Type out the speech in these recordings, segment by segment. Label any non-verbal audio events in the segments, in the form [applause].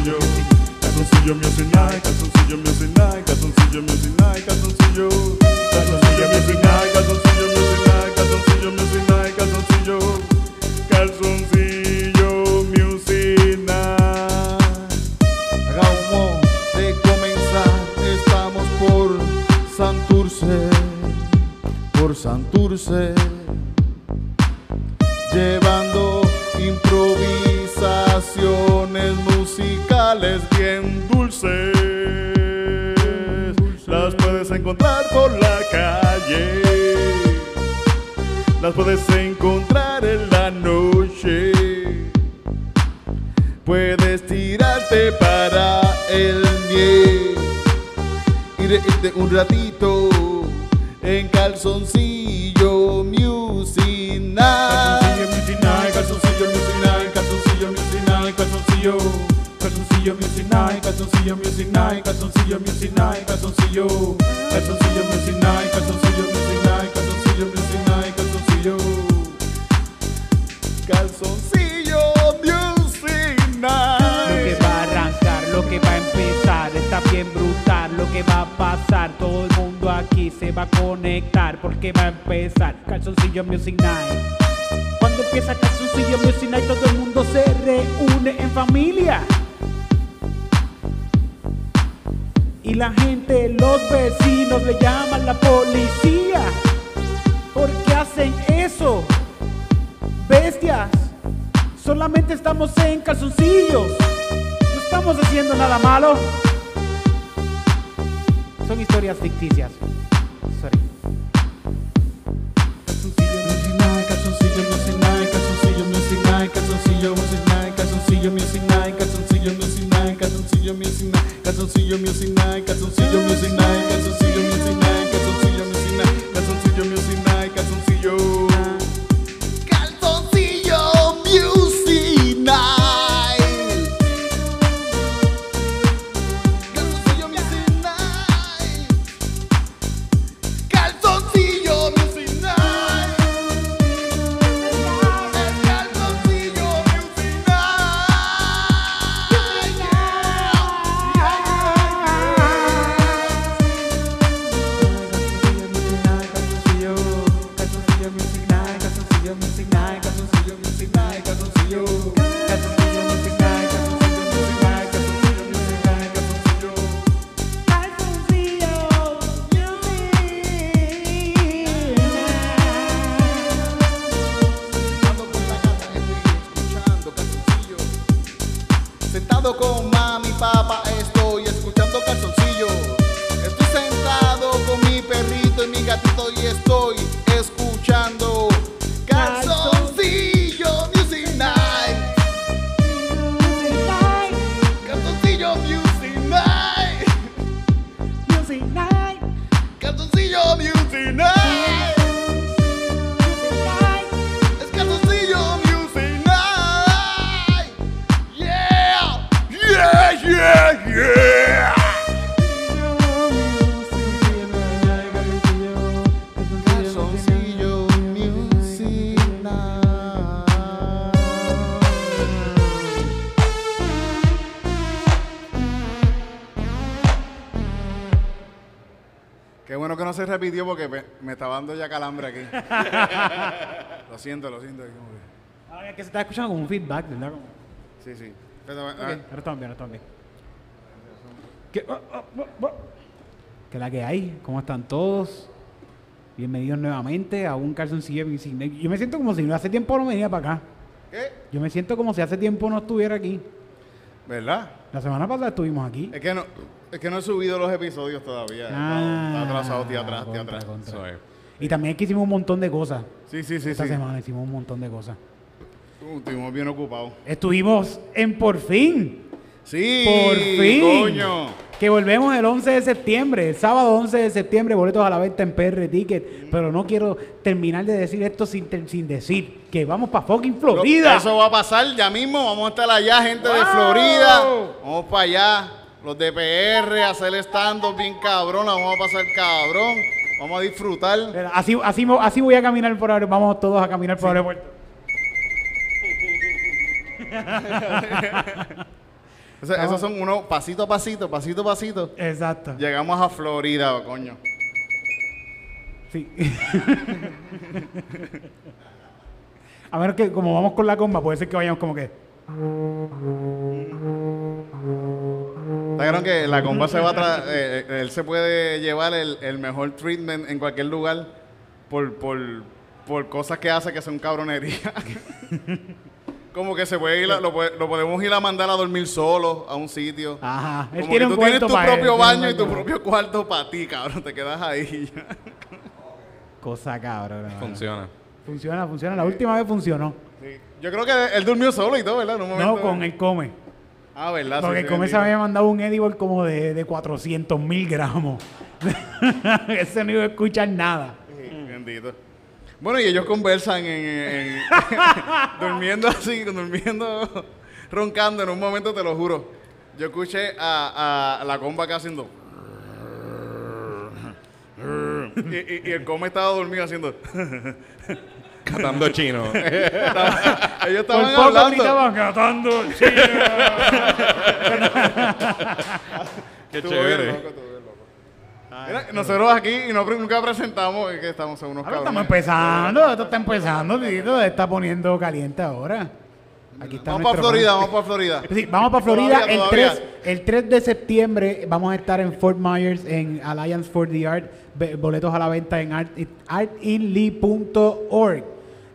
calzoncillo. Calzoncillo music calzoncillo music night, calzoncillo music night, calzoncillo. Calzoncillo music night, calzoncillo music night, calzoncillo music night, calzoncillo. Calzoncillo music night. Acabamos de comenzar, estamos por Santurce, por Santurce, llevando improvisaciones musicales bien dulces. Las puedes encontrar por la calle. Las puedes encontrar en la noche. Puedes tirarte para el miel y reírte un ratito en calzoncillo music. Night, calzoncillo music night, calzoncillo. Calzoncillo music night, calzoncillo music night, calzoncillo. Calzoncillo music night, calzoncillo music night, calzoncillo music night, calzoncillo. Calzoncillo music Lo que night. va a arrancar, lo que va a empezar, está bien brutal, lo que va a pasar, todo el mundo aquí se va a conectar porque va a empezar Calzoncillo Music Night. Cuando empieza Calzoncillo Music Night todo el mundo se reúne en familia. Y la gente, los vecinos le llaman la policía. ¿Por qué hacen eso? Bestias. Solamente estamos en calzoncillos. No estamos haciendo nada malo. Son historias ficticias. Sorry. Calzoncillo music night, calzoncillo music night, calzoncillo music night, calzoncillo music night, calzoncillo music night, calzoncillo music night, calzoncillo music music night, repitió porque me, me estaba dando ya calambre aquí. [laughs] lo siento, lo siento. Ahora que se está escuchando como un feedback, ¿verdad? Como- Sí, sí. Pero, ah, Ok, ahora estamos bien, ahora estamos bien. ¿Qué, oh, oh, oh. ¿Qué la que hay? ¿Cómo están todos? Bienvenidos nuevamente a un calzoncillo. Yo me siento como si no hace tiempo no venía para acá. ¿Qué? Yo me siento como si hace tiempo no estuviera aquí. ¿Verdad? La semana pasada estuvimos aquí. Es que no, es que no he subido los episodios todavía. Ah, está atrasado, tío, atrás, contra, atrás. contra. Y también es que hicimos un montón de cosas. Sí, sí, sí. Esta sí. semana hicimos un montón de cosas. Uh, Estuvimos bien ocupados. Estuvimos en Por Fin. Sí. Por fin. Coño. Que volvemos el 11 de septiembre, el sábado 11 de septiembre, boletos a la venta en PR Ticket. Pero no quiero terminar de decir esto sin, sin decir que vamos para fucking Florida. Eso va a pasar ya mismo. Vamos a estar allá, gente de. Florida. Vamos para allá. Los de PR, hacer stand bien cabrón. la Vamos a pasar cabrón. Vamos a disfrutar. Así, así, así voy a caminar por aeropuerto. Vamos todos a caminar por aeropuerto. [laughs] O sea, Estamos- esos son unos pasito a pasito, pasito a pasito. Exacto. Llegamos a Florida, coño. Sí. [laughs] a ver que como vamos con la comba, puede ser que vayamos como que. ¿Está que la comba se va a eh, eh, él se puede llevar el, el mejor treatment en cualquier lugar por, por, por cosas que hace que son cabronería. [laughs] Como que se puede ir, a- lo, puede- lo podemos ir a mandar a dormir solo a un sitio. Ajá. Él Como tiene que un tú tienes cuarto tu para él, propio un baño y tu él. propio cuarto para ti, cabrón. Te quedas ahí. [laughs] Cosa cabrón. Funciona. Funciona, funciona. La última vez funcionó. Yo creo que él durmió solo y todo, ¿verdad? En un momento. No, con el come. Ah, ¿verdad? Porque Sí, el come se había mandado un edible como de, de 400 mil gramos. [laughs] Ese no iba a escuchar nada. Sí, Bendito. Bueno, y ellos conversan en, en- [laughs] durmiendo así, durmiendo, roncando en un momento, te lo juro. Yo escuché a, a la comba acá haciendo. [laughs] Y, y- y el come estaba dormido haciendo. Catando chino. [laughs] Ellos Por estaban poco hablando. gritaban, "Catando [laughs] Qué Estuvo bien chévere. loco, estuvo bien loco. Mira, nosotros aquí y no, nunca presentamos es que estamos en unos Ahora cabrones. estamos empezando, esto está empezando, Tito, está poniendo caliente ahora. Aquí está Vamos para Florida, vamos para Florida. Sí, vamos para Florida Todavía, el, todavía. 3, el 3 de septiembre. Vamos a estar en Fort Myers en Alliance for the Art. Boletos a la venta en art- artinly.org.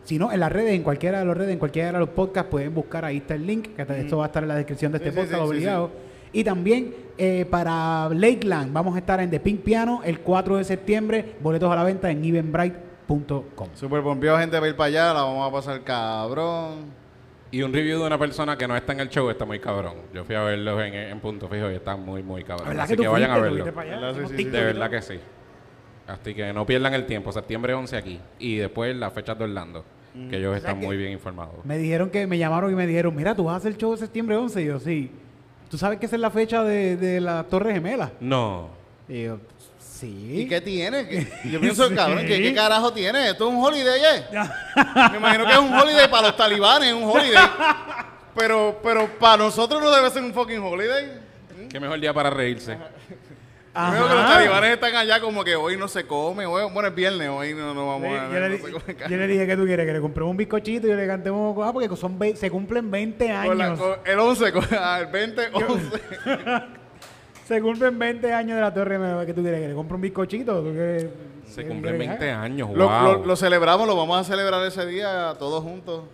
Si no, en las redes, en cualquiera de las redes, en cualquiera de los podcasts, pueden buscar. Ahí está el link. Que esto va a estar en la descripción de este sí, podcast, sí, obligado. Y también eh, para Lakeland, vamos a estar en The Pink Piano el 4 de septiembre. Boletos a la venta en eventbrite.com. Super pompeado, gente, para ir para allá. La vamos a pasar cabrón. Y un review de una persona que no está en el show está muy cabrón. Yo fui a verlos en, en punto fijo y están muy, muy cabrón. ¿Verdad Así que vayan a verlo. De verdad que sí. Así que no pierdan el tiempo. Septiembre 11 aquí. Y después las fechas de Orlando. Que ellos están muy bien informados. Me dijeron que me llamaron y me dijeron, mira, tú vas a hacer el show de septiembre 11. Y yo, sí. ¿Tú sabes que esa es la fecha de, de la Torre Gemela? No. Y yo, sí. ¿Y qué tiene? ¿Qué- [laughs] Yo pienso, Sí. cabrón, ¿qué, ¿qué carajo tiene? ¿Esto es un holiday, eh? [laughs] Me imagino que es un holiday para los talibanes, un holiday. Pero, pero para nosotros no debe ser un fucking holiday. Qué mejor día para reírse. Ajá. Creo que los talibanes están allá como que hoy no se come, hoy, bueno, es viernes, hoy no, no vamos Sí, a... yo, le, no di- se come carne. yo le dije que tú quieres que le compremos un bizcochito y le cantemos ah, porque son ve- se cumplen 20 Con la- años. con el 11, con- ah, [laughs] el 20, 11. Se cumplen 20 años de la Torre Gemela. ¿Qué tú quieres que le compre un bizcochito? ¿Tú quieres- Se cumplen quieres que 20 haga? años. Lo, wow. lo- lo celebramos, lo vamos a celebrar ese día todos juntos.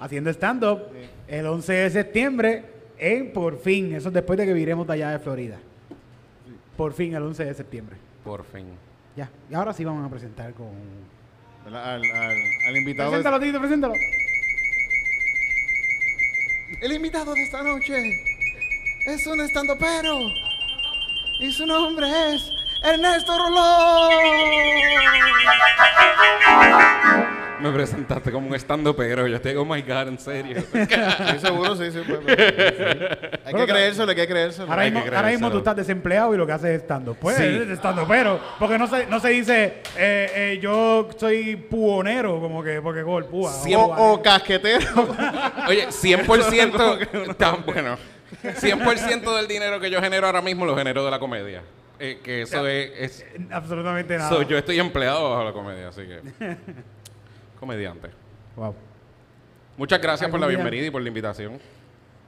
Haciendo stand-up el 11 de septiembre en Por Fin. Eso es después de que viremos de allá de Florida. Por fin el 11 de septiembre. Por fin. Ya. Y ahora sí vamos a presentar con... ¿verdad? Al, al- al invitado. de- Preséntalo, Tito, preséntalo. El invitado de esta noche es un estandopero. Y su nombre es Ernesto Rolón. Me presentaste como un estando pero Yo estoy, oh my god, en serio. [laughs] Sí, seguro, sí, sí. pues, pues, sí. Hay que creérselo, hay que creérselo. Ahora Hay mismo, que ahora mismo creérselo. tú estás desempleado y lo que haces es estando. Pues Sí. estando, pero porque no se, no se dice eh, eh, yo soy puonero, como que porque gol, púa. Sí, O, o- o casquetero. Oye, 100% [laughs] tan bueno. 100% del dinero que yo genero ahora mismo lo genero de la comedia. Eh, que eso es, es- absolutamente nada. so, yo estoy empleado bajo la comedia, así que [laughs] comediante. Wow. Muchas gracias por la día- bienvenida y por la invitación.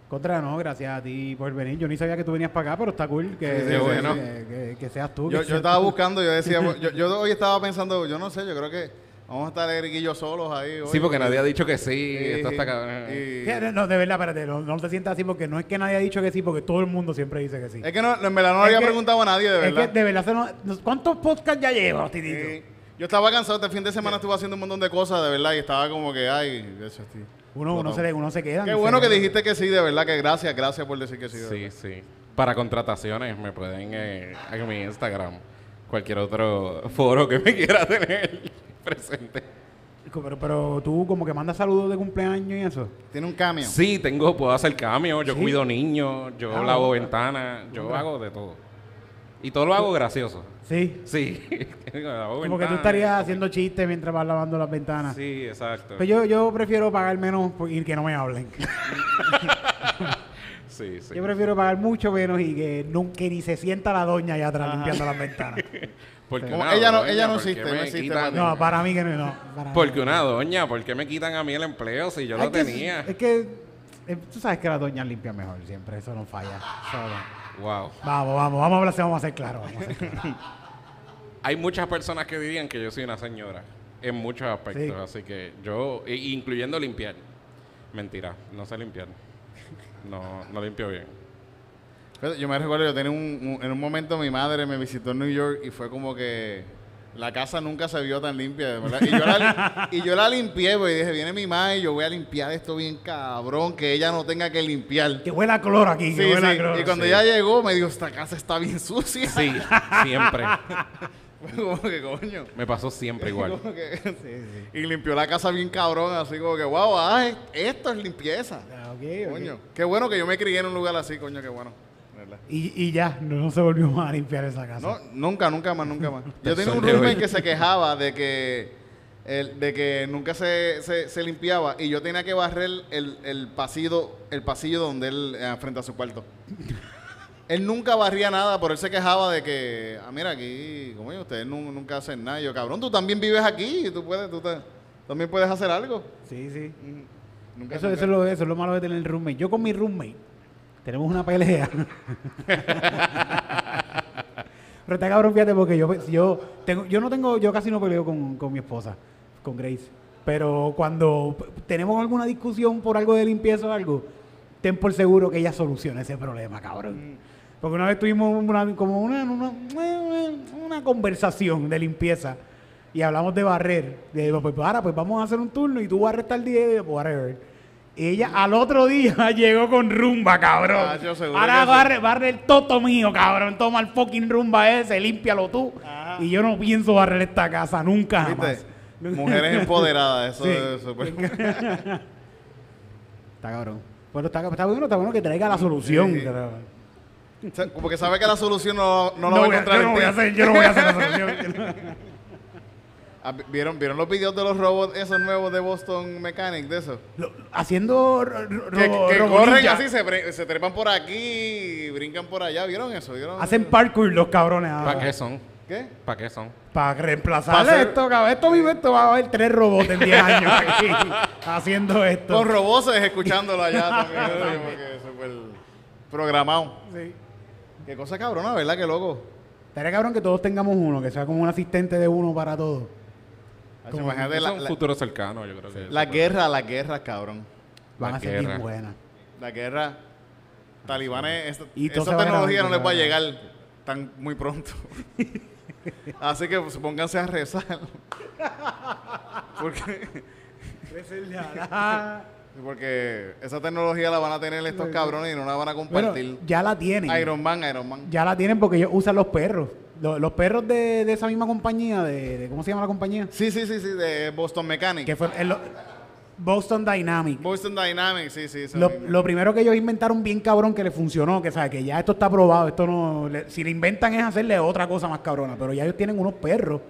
Contra, no, gracias a ti por venir. Yo ni sabía que tú venías para acá, pero está cool que, Sí, sí, que- bueno. que- que- que seas tú. Yo, que yo seas estaba tú. buscando, yo decía, [laughs] yo, yo hoy estaba pensando, yo no sé, yo creo que vamos a estar Eric y yo solos ahí. Sí, porque nadie ha dicho que sí. Sí, esto sí. está cabrón. Y- Que- No, de verdad, espérate, no, no te sientas así porque no es que nadie ha dicho que sí, porque todo el mundo siempre dice que sí. Es que no, en verdad no Es le había que- preguntado a nadie, de Es verdad. que de verdad, ¿cuántos podcasts ya llevas, Titito? Sí. Yo estaba cansado, este fin de semana estuve haciendo un montón de cosas, de verdad, y estaba como que, ay, eso estoy. Uno, uno, se, uno se queda. Qué no bueno que dijiste que sí, de verdad, que gracias, gracias por decir que sí. de Sí, verdad. sí. Para contrataciones me pueden eh, en mi Instagram. Cualquier otro foro que me quiera tener presente. Pero, pero tú como que mandas saludos de cumpleaños y eso. Tiene un cambio. Sí, tengo, puedo hacer cameo, yo Sí. cuido niños, yo Ah, lavo ventanas, yo hago de todo. Y todo lo hago gracioso. Sí. Sí. [laughs] Lavo Como que tú estarías haciendo chistes mientras vas lavando las ventanas. Sí, exacto. Pues yo, yo prefiero pagar menos por- y que no me hablen. [laughs] Sí, sí. Yo prefiero pagar mucho menos y que, nunca, que ni se sienta la doña allá atrás limpiando las ventanas. [laughs] Porque Como una ella no- doña, ella no ¿por qué existe, me no existe, quitan- Mati. No, para mí que no. no para mí. Porque una doña, ¿por qué me quitan a mí el empleo si yo lo que- tenía? Es que eh, tú sabes que la doña limpia mejor siempre, eso no falla. Eso no. Wow. Vamos, vamos, vamos a hablar, vamos a ser claros. Vamos a ser claros. [laughs] Hay muchas personas que dirían que yo soy una señora en muchos aspectos, Sí. así que yo, i- incluyendo limpiar. Mentira, no sé limpiar. No, no limpio bien. Pero Yo me recuerdo, yo tenía un, un- en un momento mi madre me visitó en New York y fue como que la casa nunca se vio tan limpia, de ¿verdad? Y yo la, y yo la limpié, pues, y dije, viene mi madre y yo voy a limpiar esto bien cabrón, que ella no tenga que limpiar. que huele a cloro aquí, que Sí, huele a sí. cloro. Y cuando Sí. ella llegó, me dijo, esta casa está bien sucia. Sí, siempre. [laughs] Fue como que, coño. Me pasó siempre igual. [laughs] Como que- Y limpió la casa bien cabrón, así como que, wow, ah, es- esto es limpieza. Ah, ok, ok. Coño. Qué bueno que yo me crié en un lugar así, coño, qué bueno. Y, y ya, no, no se volvió más a limpiar esa casa. No, nunca, nunca más, nunca más. [laughs] Yo tenía un roommate que se quejaba de que el- de que nunca se, se, se limpiaba y yo tenía que barrer el, el pasillo el pasillo donde él eh, frente a su cuarto. [laughs] él nunca barría nada, pero él se quejaba de que, ah, mira aquí, como ustedes nu- nunca hacen nada. Y yo, cabrón, tú también vives aquí y tú puedes, tú te- también puedes hacer algo. Sí, sí. Nunca, Eso, nunca- eso, es lo, eso es lo malo de tener el roommate. Yo con mi roommate tenemos una pelea. Pero está cabrón, fíjate, porque yo, yo, tengo, yo no tengo, yo casi no peleo con, con mi esposa, con Grace. Pero cuando tenemos alguna discusión por algo de limpieza o algo, ten por seguro que ella soluciona ese problema, cabrón. Porque una vez tuvimos una, como una, una, una conversación de limpieza y hablamos de barrer. De, pues para, pues vamos a hacer un turno y tú barres tal día y yo, pues, whatever. Ella al otro día [laughs] llegó con rumba, cabrón. Ah, yo seguro Ahora que sí. barre, barre el toto mío, cabrón. Toma el fucking rumba ese, límpialo tú. Y yo no pienso barrer esta casa nunca jamás. ¿Viste? Mujeres empoderadas, [laughs] eso Sí. es súper- [laughs] Está cabrón. Bueno, está, está bueno, está bueno que traiga la solución. Sí. Porque sabe que la solución no, no la No va a voy a- encontrar yo no voy a hacer, yo no voy a hacer la solución. Ah, ¿Vieron, ¿Vieron los videos de los robots esos nuevos de Boston Mechanic, de eso? Lo- haciendo ro- ro- Que, ro- que robo corren ninja. así, se, trepan por aquí y brincan por allá. ¿Vieron eso? ¿Vieron Hacen eso? parkour los cabrones. ¿Para qué son? ¿Qué? ¿Para qué son? Para reemplazar Pa' hacer- esto, cabrón. Esto mismo, esto va a haber tres robots en 10 años [laughs] aquí haciendo esto. Con roboces escuchándolo allá también. [laughs] así como que súper programado. Sí. Qué cosa cabrona, ¿verdad? Qué loco. Estaría cabrón que todos tengamos uno, que sea como un asistente de uno para todos. Imagínate Eso la, es un la- futuro cercano, yo creo que. la guerra, la guerra, cabrón. Van La a ser bien buenas. La guerra. Talibanes, esta, esa tecnología no les va a llegar tan muy pronto. [laughs] Así que pues, pónganse a rezar. Porque, porque esa tecnología la van a tener estos cabrones y no la van a Bueno, compartir. ya la tienen. Iron Man, Iron Man. Ya la tienen porque ellos usan los perros. Los, los perros de, de esa misma compañía, de, de- ¿cómo se llama la compañía? Sí, sí, sí, sí, de Boston Mechanic. Que fue el- lo- Boston Dynamics. Boston Dynamics, sí, sí. Lo, lo primero que ellos inventaron bien cabrón que le funcionó, que sabe que ya esto está probado, esto no, le- si le inventan es hacerle otra cosa más cabrona, pero ya ellos tienen unos perros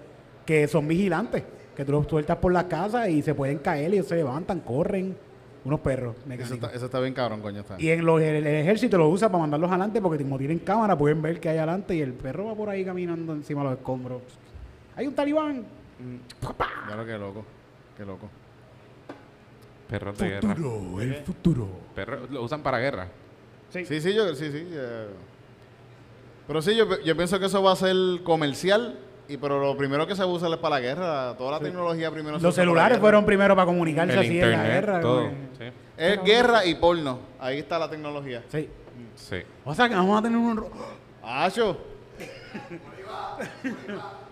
que son vigilantes, que tú los sueltas por la casa y se pueden caer y ellos se levantan, corren, unos perros Eso mecánicos. está, eso está bien cabrón, coño. Está. Y en los, el, el ejército lo usa para mandarlos adelante porque como tienen cámara pueden ver que hay adelante y el perro va por ahí caminando encima de los escombros. Hay un talibán. Claro, qué loco. Qué loco. Perros de guerra. Futuro, el futuro. Perros lo usan para guerra. Sí, sí, yo, sí, sí. ya. Pero sí, yo, yo pienso que eso va a ser comercial, y pero lo primero que se usa es para la guerra. Toda la tecnología primero se Los para la celulares fueron primero para comunicarse El así en la internet, guerra. todo. Sí. Es guerra y porno. Ahí está la tecnología. Sí. Sí. O sea que vamos a tener un... ¡Acho!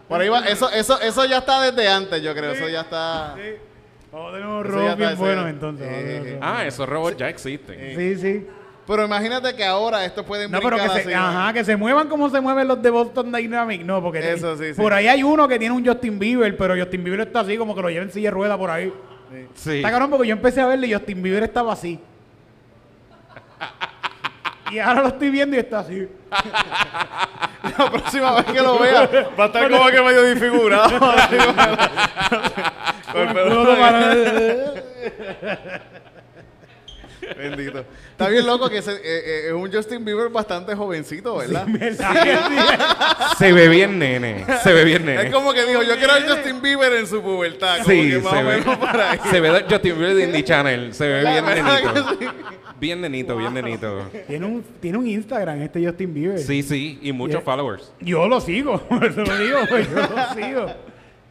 Por ahí va. Eso, eso, eso ya está desde antes, yo creo. Eso ya está. Vamos a tener un Eso robo ya está, bien bueno entonces. Eh. Ah, esos robots ya existen. Sí, sí. Pero imagínate que ahora esto puede No, pero que se, ajá, que se muevan como se mueven los de Boston Dynamics. No, porque Eso sí, sí. por ahí hay uno que tiene un Justin Bieber, pero Justin Bieber está así como que lo lleva en silla de rueda por ahí. Sí. Está cabrón porque yo empecé a verle y Justin Bieber estaba así. y ahora lo estoy viendo y está así. [laughs] La próxima vez que lo vea, va a estar como que medio disfigurado. así [laughs] como- [laughs] Con el pelo- Bendito. Está bien loco que ese, eh, eh, es un Justin Bieber bastante jovencito, ¿verdad? Se ve bien nene. Se ve bien nene. Es como que dijo, yo quiero a Justin Bieber en su pubertad. Como Sí, que más se o ve, menos por ahí. se ve Justin Bieber de Indie Channel. Se ve bien ¿Verdad que nenito. sí? Bien nenito, bien nenito. Tiene un, tiene un Instagram este Justin Bieber. Sí, sí, y muchos followers. Yo lo sigo, [laughs] eso lo digo, pues, yo lo sigo.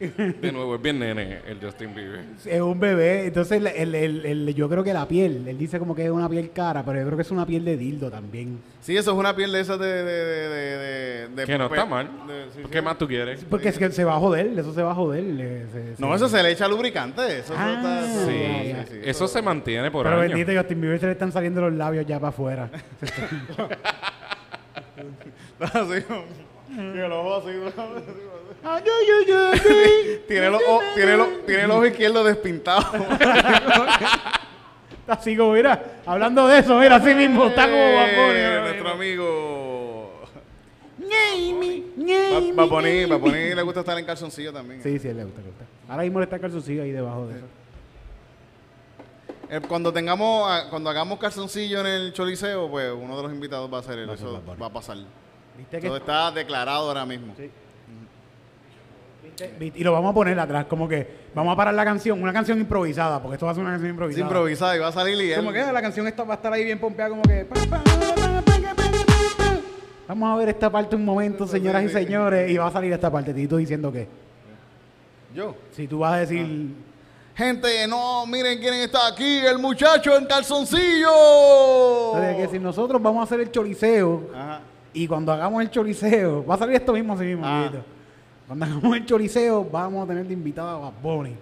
[laughs] De nuevo, es bien nene el Justin Bieber. Es un bebé, entonces el, el- el- el- yo creo que la piel, él dice como que es una piel cara, pero yo creo que es una piel de dildo también. Sí, eso es una piel de esas de... de, de, de, de- de- Que no está mal. de- sí, ¿Qué sí. más tú quieres? Porque es que se va a joder, eso se va a joder. eh, se- No, se- eso se le echa lubricante. Eso, eso Ah, está... Sí, sí, eso se mantiene por Pero años. bendito Justin Bieber se le están saliendo los labios ya para afuera. [laughs] [laughs] Así, los ojos así. Tiene, los, ojos- tiene, los- tiene el ojo izquierdo despintado. [laughs] Así como, mira, hablando de eso, mira, así mismo, está como Eh. Nuestro amigo... Ñeimi, ñeimi, Va a poner, va a poner, le gusta estar en calzoncillo también. Sí, sí, le gusta, le gusta. Ahora mismo le está el calzoncillo ahí debajo de eso. Eh, cuando tengamos, ah, cuando hagamos calzoncillo en el choliseo, pues uno de los invitados va a ser él. Va a ser Eso Bad Bunny. va a pasar. ¿Viste que está declarado ahora mismo. Sí. ¿Viste? Y lo vamos a poner atrás, como que vamos a parar la canción, una canción improvisada, porque esto va a ser una canción Es improvisada. improvisado y va a salir y él. Como que la canción esta va a estar ahí bien pompeada, como que. Vamos a ver esta parte un momento, señoras y señores, y va a salir esta parte. Tito diciendo que. Yo. Si tú vas a decir. Gente, no, miren quién está aquí, el muchacho en calzoncillo. Que si nosotros vamos a hacer el choriceo, Ajá. y cuando hagamos el choriceo, va a salir esto mismo así mismo. Ah. Cuando hagamos el choriceo, vamos a tener de invitada a Bad Bunny.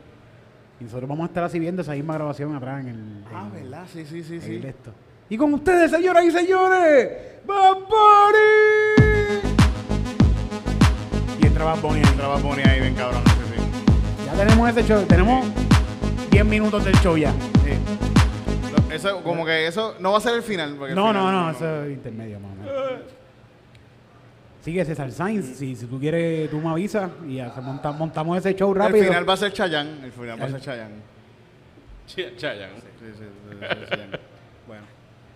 Y nosotros vamos a estar así viendo esa misma grabación atrás en el. Ah, en- ¿verdad? Sí, sí, sí, sí. esto. Y con ustedes, señoras y señores, Bad Bunny. Y entra Bad Bunny. Entra Bad Bunny ahí bien cabrón. Sí, sí. Ya tenemos ese show, tenemos 10 minutos del show ya. Sí. Eso, como que eso no va a ser el final. porque el No, final- no, no, eso es intermedio, más o menos. Sigue César Sainz, si, si tú quieres, tú me avisas y ya monta- montamos ese show El rápido. final va a ser Chayanne. El final va a ser Chayanne. Ch- Chayanne. Sí, sí, sí, sí, sí, Chayanne. Bueno.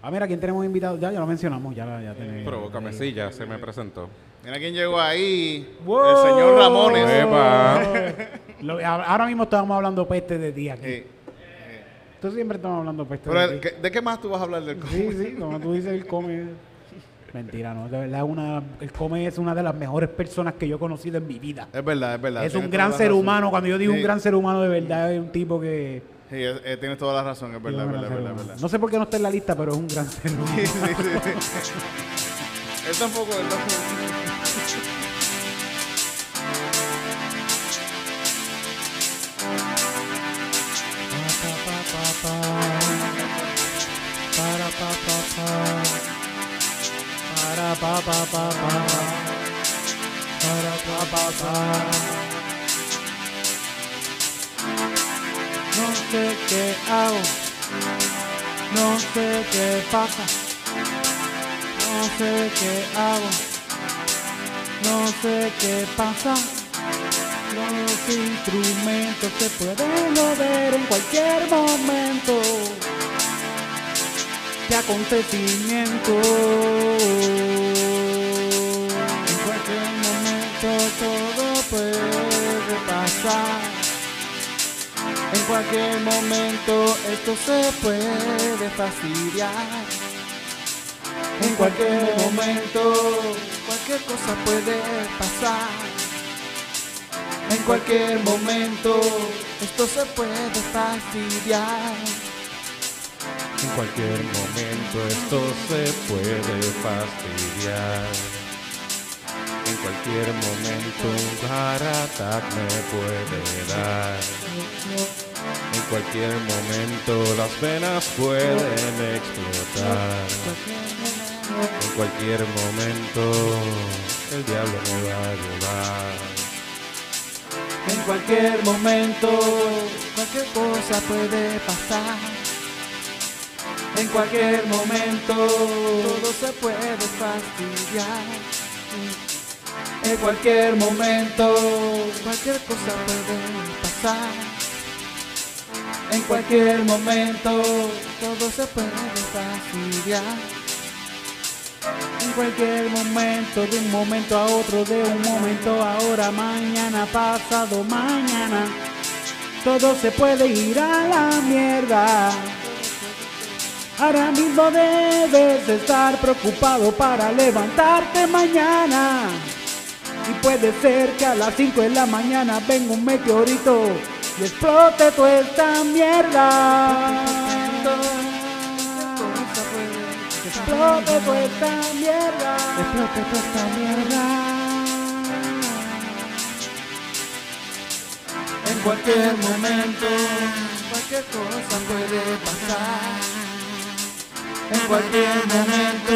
Ah, mira, ¿quién tenemos invitado? Ya, ya lo mencionamos, ya, ya tenemos. Provócame, sí, ya se me presentó. Mira quién llegó ahí. Wow. El señor Ramones. Epa. [laughs] Lo- a- ahora mismo estamos hablando peste de ti aquí. Sí. Tú siempre estamos hablando peste Pero, de ti. ¿qué- ¿de qué más tú vas a hablar del Sí, sí, como tú dices, el come. Mentira, no, de verdad, una, el come es una de las mejores personas que yo he conocido en mi vida. Es verdad, es verdad. es un gran ser razón. humano. Cuando yo digo Sí. un gran ser humano, de verdad, es un tipo que. Sí, eh, tienes toda la razón, es verdad, es verdad, verdad, verdad. No sé por qué no está en la lista, pero es un gran ser humano. Sí, sí, sí. [laughs] Él tampoco, él tampoco. Pa pa pa pa. No sé qué hago. No sé qué pasa. No sé qué hago. No sé qué pasa. Los instrumentos se pueden mover en cualquier momento. ¿Qué acontecimiento? En cualquier momento todo puede pasar. En cualquier momento esto se puede fastidiar. En cualquier momento cualquier cosa puede pasar. En cualquier momento esto se puede fastidiar. En cualquier momento esto se puede fastidiar. Cualquier momento un heart me puede dar. En cualquier momento las venas pueden explotar. En cualquier momento el diablo me va a llevar. En cualquier momento, cualquier cosa puede pasar. En cualquier momento, todo se puede fastidiar. En cualquier momento, cualquier cosa puede pasar. En cualquier momento todo se puede fastidiar. En cualquier momento, de un momento a otro, de un momento a ahora, mañana, pasado, mañana, todo se puede ir a la mierda. Ahora mismo debes de estar preocupado para levantarte mañana. Y puede ser que a las 5 de la mañana venga un meteorito y explote toda esta mierda. Explote toda esta mierda. Explote toda esta mierda. En cualquier momento cualquier cosa puede pasar. En cualquier momento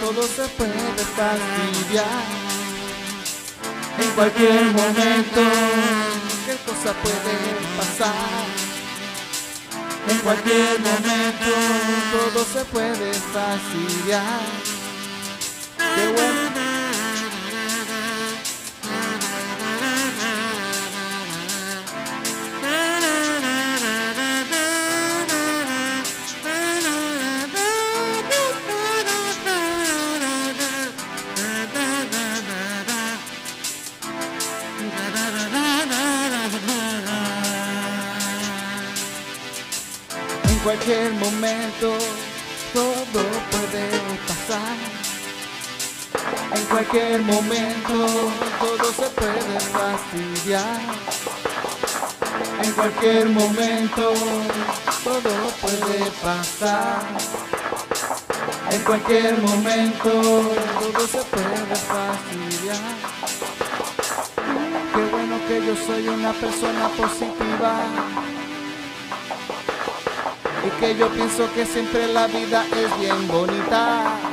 todo se puede fastidiar. En cualquier momento cualquier cosa puede pasar. En cualquier momento todo se puede fastidiar. Qué bueno. Cualquier momento todo se puede fastidiar. En cualquier momento todo puede pasar. En cualquier momento todo se puede fastidiar. Qué bueno que yo soy una persona positiva y que yo pienso que siempre la vida es bien bonita.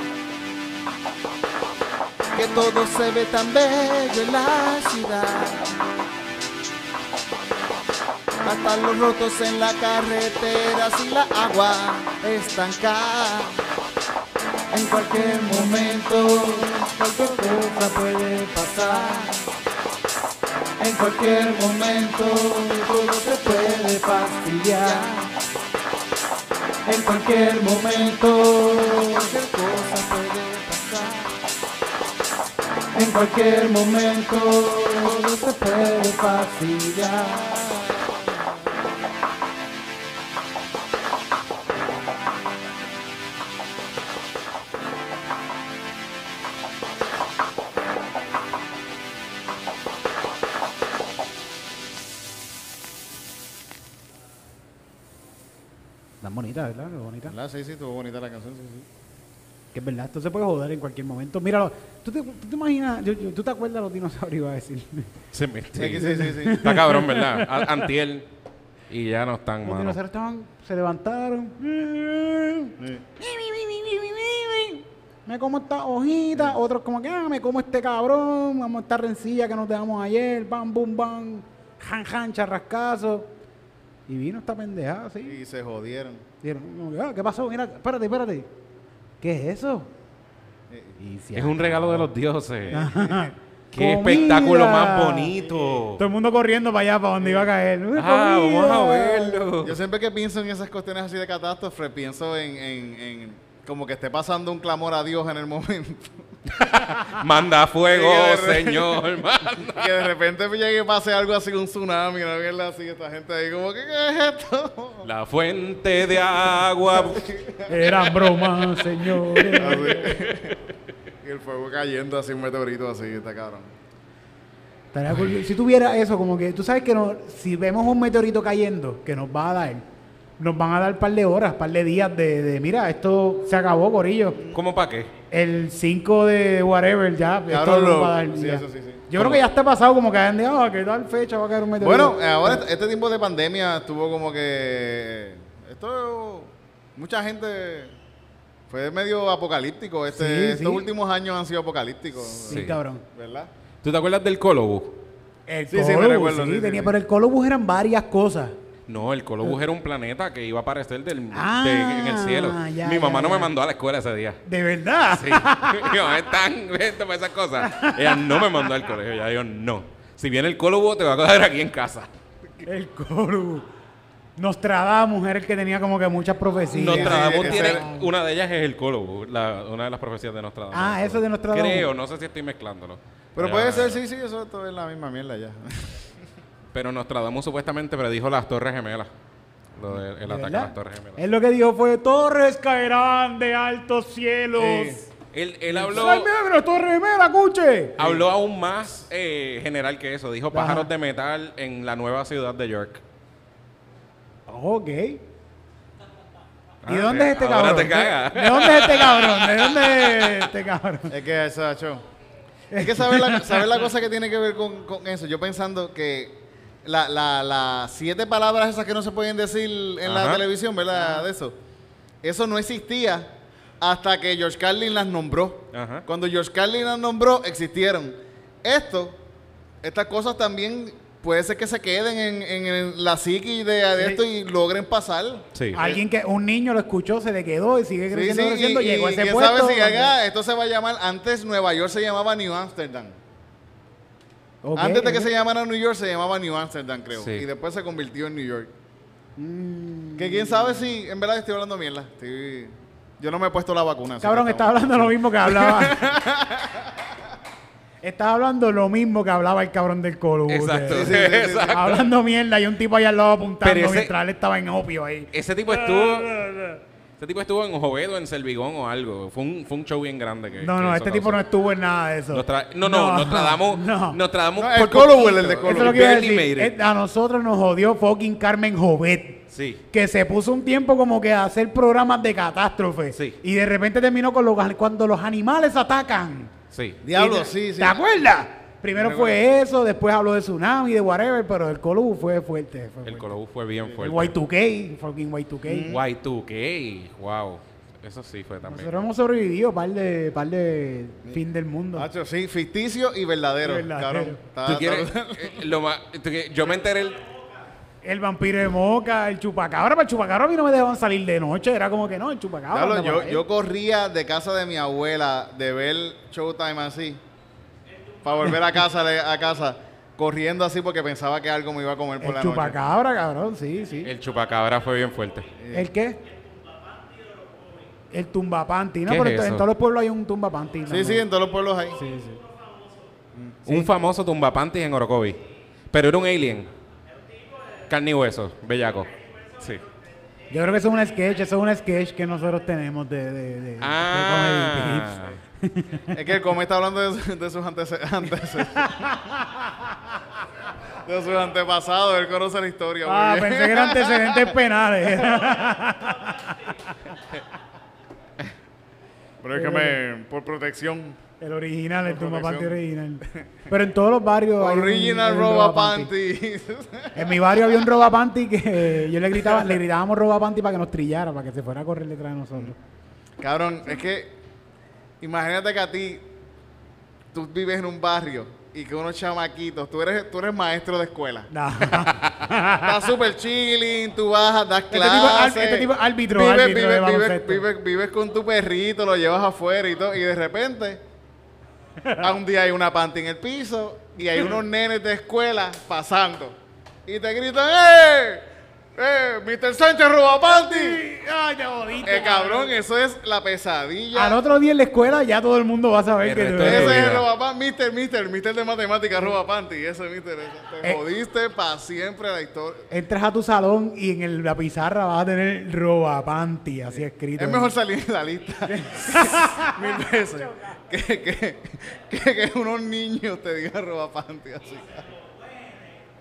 Que todo se ve tan bello en la ciudad. Hasta los rotos en la carretera y la agua estancada. En cualquier momento, cualquier cosa puede pasar. En cualquier momento, todo se puede fastidiar. En cualquier momento, En cualquier momento, todo se puede fastidiar. Tan bonita, ¿verdad? Bonita. ¿Verdad? Sí, sí, estuvo bonita la canción, sí, sí. Que es verdad, esto se puede joder en cualquier momento. Míralo, ¿tú te, tú te imaginas? Yo- yo- ¿Tú te acuerdas de los dinosaurios? Iba a decir. Se me- Sí, sí, sí, sí. Está cabrón, ¿verdad? A- Antiel. Y ya no están, Los mano. dinosaurios estaban, se levantaron. Sí. Me como esta hojita, otros como que, ah, me como este cabrón, vamos a esta rencilla que nos dejamos ayer, bam, bum, bam, jan, jan, charrascazo. Y vino esta pendejada, así. Y se jodieron. Dijeron, ah, ¿qué pasó? Mira, espérate, espérate. ¿Qué es eso? Eh, Y se Es un regalo de los dioses. [laughs] ¡Qué Comida. espectáculo más bonito! Todo el mundo corriendo para allá, para donde iba a caer. Ah, vamos a comida. verlo. Yo siempre que pienso en esas cuestiones así de catástrofe, pienso en, en, en como que esté pasando un clamor a Dios en el momento. [laughs] Manda fuego, Sí, que de- señor. [laughs] manda. que de repente llegue y pase algo así, un tsunami, una mierda así, esta gente ahí como, ¿qué, qué es esto? La fuente de agua. [laughs] Eran bromas, señores. Así. y el fuego cayendo así, un meteorito así, está cabrón. Estaría cool. Si tuviera eso, como que tú sabes que no- si vemos un meteorito cayendo, que nos va a dar, nos van a dar un par de horas, par de días de, de, mira, esto se acabó, Corillo. ¿Cómo para qué? El 5 de whatever ya, esto Cabrón, nos lo- va a dar. sí, ya. eso sí, sí. Yo creo que ya está pasado, como que hayan de, ah, que tal fecha va a caer un meteorito. Bueno, eh, ahora este- este tiempo de pandemia estuvo como que. Esto. Mucha gente. Fue medio apocalíptico. Este, Sí, estos sí. últimos años han sido apocalípticos. sí, Sí. cabrón. ¿Verdad? ¿Tú te acuerdas del Colobus? El Sí, sí, me Colobus, recuerdo, sí, sí, sí, tenía, sí. pero el Colobus eran varias cosas. No, el Colobus era un planeta que iba a aparecer del, Ah, de- en el cielo. ya, Mi ya, mamá no ya. me mandó a la escuela ese día. De verdad. Sí. [laughs] Mi mamá es tan lenta para esas cosas. Ella no me mandó al colegio. Ella dijo, no. Si viene el Colobus, te va a coger aquí en casa. El Colobus. Nostradamus era el que tenía como que muchas profecías. Nostradamus ese- tiene, una de ellas es el Colo, la, una de las profecías de Nostradamus. Ah, eso es de Nostradamus. Creo, no sé si estoy mezclándolo. Pero Ya, puede ser, sí, sí, eso todo es la misma mierda ya. Pero Nostradamus supuestamente predijo las Torres Gemelas. Lo del el ¿De ataque a las Torres Gemelas. Él lo que dijo fue, torres caerán de altos cielos. Él, él habló, ¡Ay, mira, torre gemela, escuche! habló aún más eh, general que eso. Dijo Ajá. pájaros de metal en la nueva ciudad de York. Ok. ¿Y Ah, de dónde es este ahora cabrón? te cagas. ¿De, de dónde es este [laughs] cabrón? ¿De dónde es este cabrón? Es que eso. Es que saber la, saber la cosa que tiene que ver con, con eso. Yo pensando que la- la- las siete palabras esas que no se pueden decir en la televisión, ¿verdad? De eso. Eso no existía hasta que George Carlin las nombró. Ajá. Cuando George Carlin las nombró, existieron. Esto, estas cosas también puede ser que se queden en, en la psiqui de, de Sí. esto y logren pasar. Sí. Alguien que, un niño lo escuchó, se le quedó y sigue creciendo, sí, creciendo, y, llegó a y ese quién puesto. sabe si acá esto se va a llamar, antes Nueva York se llamaba New Amsterdam. Antes de que se llamara New York se llamaba New Amsterdam, creo. Sí. Y después se convirtió en New York. Mm. Que quién sabe si en verdad estoy hablando mierda. Estoy- Yo no me he puesto la vacuna. Cabrón, estás hablando lo mismo que hablaba. [laughs] [laughs] estás hablando lo mismo que hablaba el cabrón del Colo. Exacto. Sí, sí, exacto. Hablando mierda y un tipo allá al lado apuntando ese- mientras él estaba en opio ahí. Ese tipo estuvo. [laughs] Ese tipo estuvo en Jovedo, en Servigón o algo. Fue un, fue un show bien grande. Que, No, que no, este tipo causó. no estuvo en nada de eso. Nostra- no, no, Nostradamus. No. [laughs] Nostradamus No, el por Colo o poquito. el de Colo. Eso es lo que iba a. Eh, A nosotros nos jodió fucking Carmen Jovet. Sí. Que se puso un tiempo como que a hacer programas de catástrofe. Sí. Y de repente terminó con los, cuando los animales atacan. Sí. Diablo, Y sí, sí. ¿Te acuerdas? Primero Me fue eso, después habló de tsunami, de whatever, pero el Colu fue fuerte. Fue El fuerte. Colo fue bien El fuerte. Y2K, fucking Y2K. Y2K. Wow. Eso sí fue también. Nosotros hemos sobrevivido par de, par de fin del mundo. Hacho, sí, ficticio y verdadero. Y verdadero. cabrón. Está- ¿Tú quieres? está- eh, lo más- tú quieres- yo me enteré. el- El vampiro de moca, el chupacabra, pero el chupacabra a mí no me dejaban salir de noche, era como que no, el chupacabra. Por yo, yo corría de casa de mi abuela de ver Showtime así. Para volver a casa, a casa. Corriendo así porque pensaba que algo me iba a comer por el la noche. chupacabra, cabrón, sí, sí. El chupacabra fue bien fuerte. ¿El qué? El tumbapanti, ¿no? ¿Qué Pero es en, todos los pueblos hay un tumbapanti. Sí, sí, en todos los pueblos hay. Sí, sí. Un famoso tumbapantis en Orocovi. Pero era un alien. Carne y hueso, bellaco. Sí. Yo creo que eso es un sketch, eso es un sketch que nosotros tenemos de, de, de, de. Ah. Es que el Come está hablando de, su- de sus antece- antece- de sus antepasados. Él conoce la historia. Ah, pensé que eran antecedentes penales. Pero es que me, por protección. el original, el tumbapanti protección. original. Pero en todos los barrios. hay un- Original hay un Roba. Panty. En mi barrio había un robapanti que yo le gritaba, le gritábamos robapanti para que nos trillara, para que se fuera a correr detrás de nosotros. Cabrón, es que imagínate que a ti, tú vives en un barrio y que unos chamaquitos, tú eres, tú eres maestro de escuela. Nah. [laughs] Estás súper chilling, tú vas, das Este clases. este tipo es árbitro, vives, árbitro de vives, vives, vives- vives con tu perrito, lo llevas afuera y todo, y de repente, [laughs] a un día hay una panty en el piso y hay unos [laughs] nenes de escuela pasando. Y te gritan, ¡eh! ¡Eh! ¡Mr. Sánchez roba panty! Ay, te jodiste. Eh, cabrón, eso es la pesadilla. Al otro día en la escuela ya todo el mundo va a saber El que tú de Ese es el roba panty, Mister, Mister, Mister de matemáticas roba panty. Ese Mister, ese. te Eh. jodiste para siempre la historia. Entras a tu salón y en el- la pizarra vas a tener robapanti, así escrito. Es mejor salir en la lista [laughs] [laughs] mil veces que, que, que, que unos niños te digan roba panty así.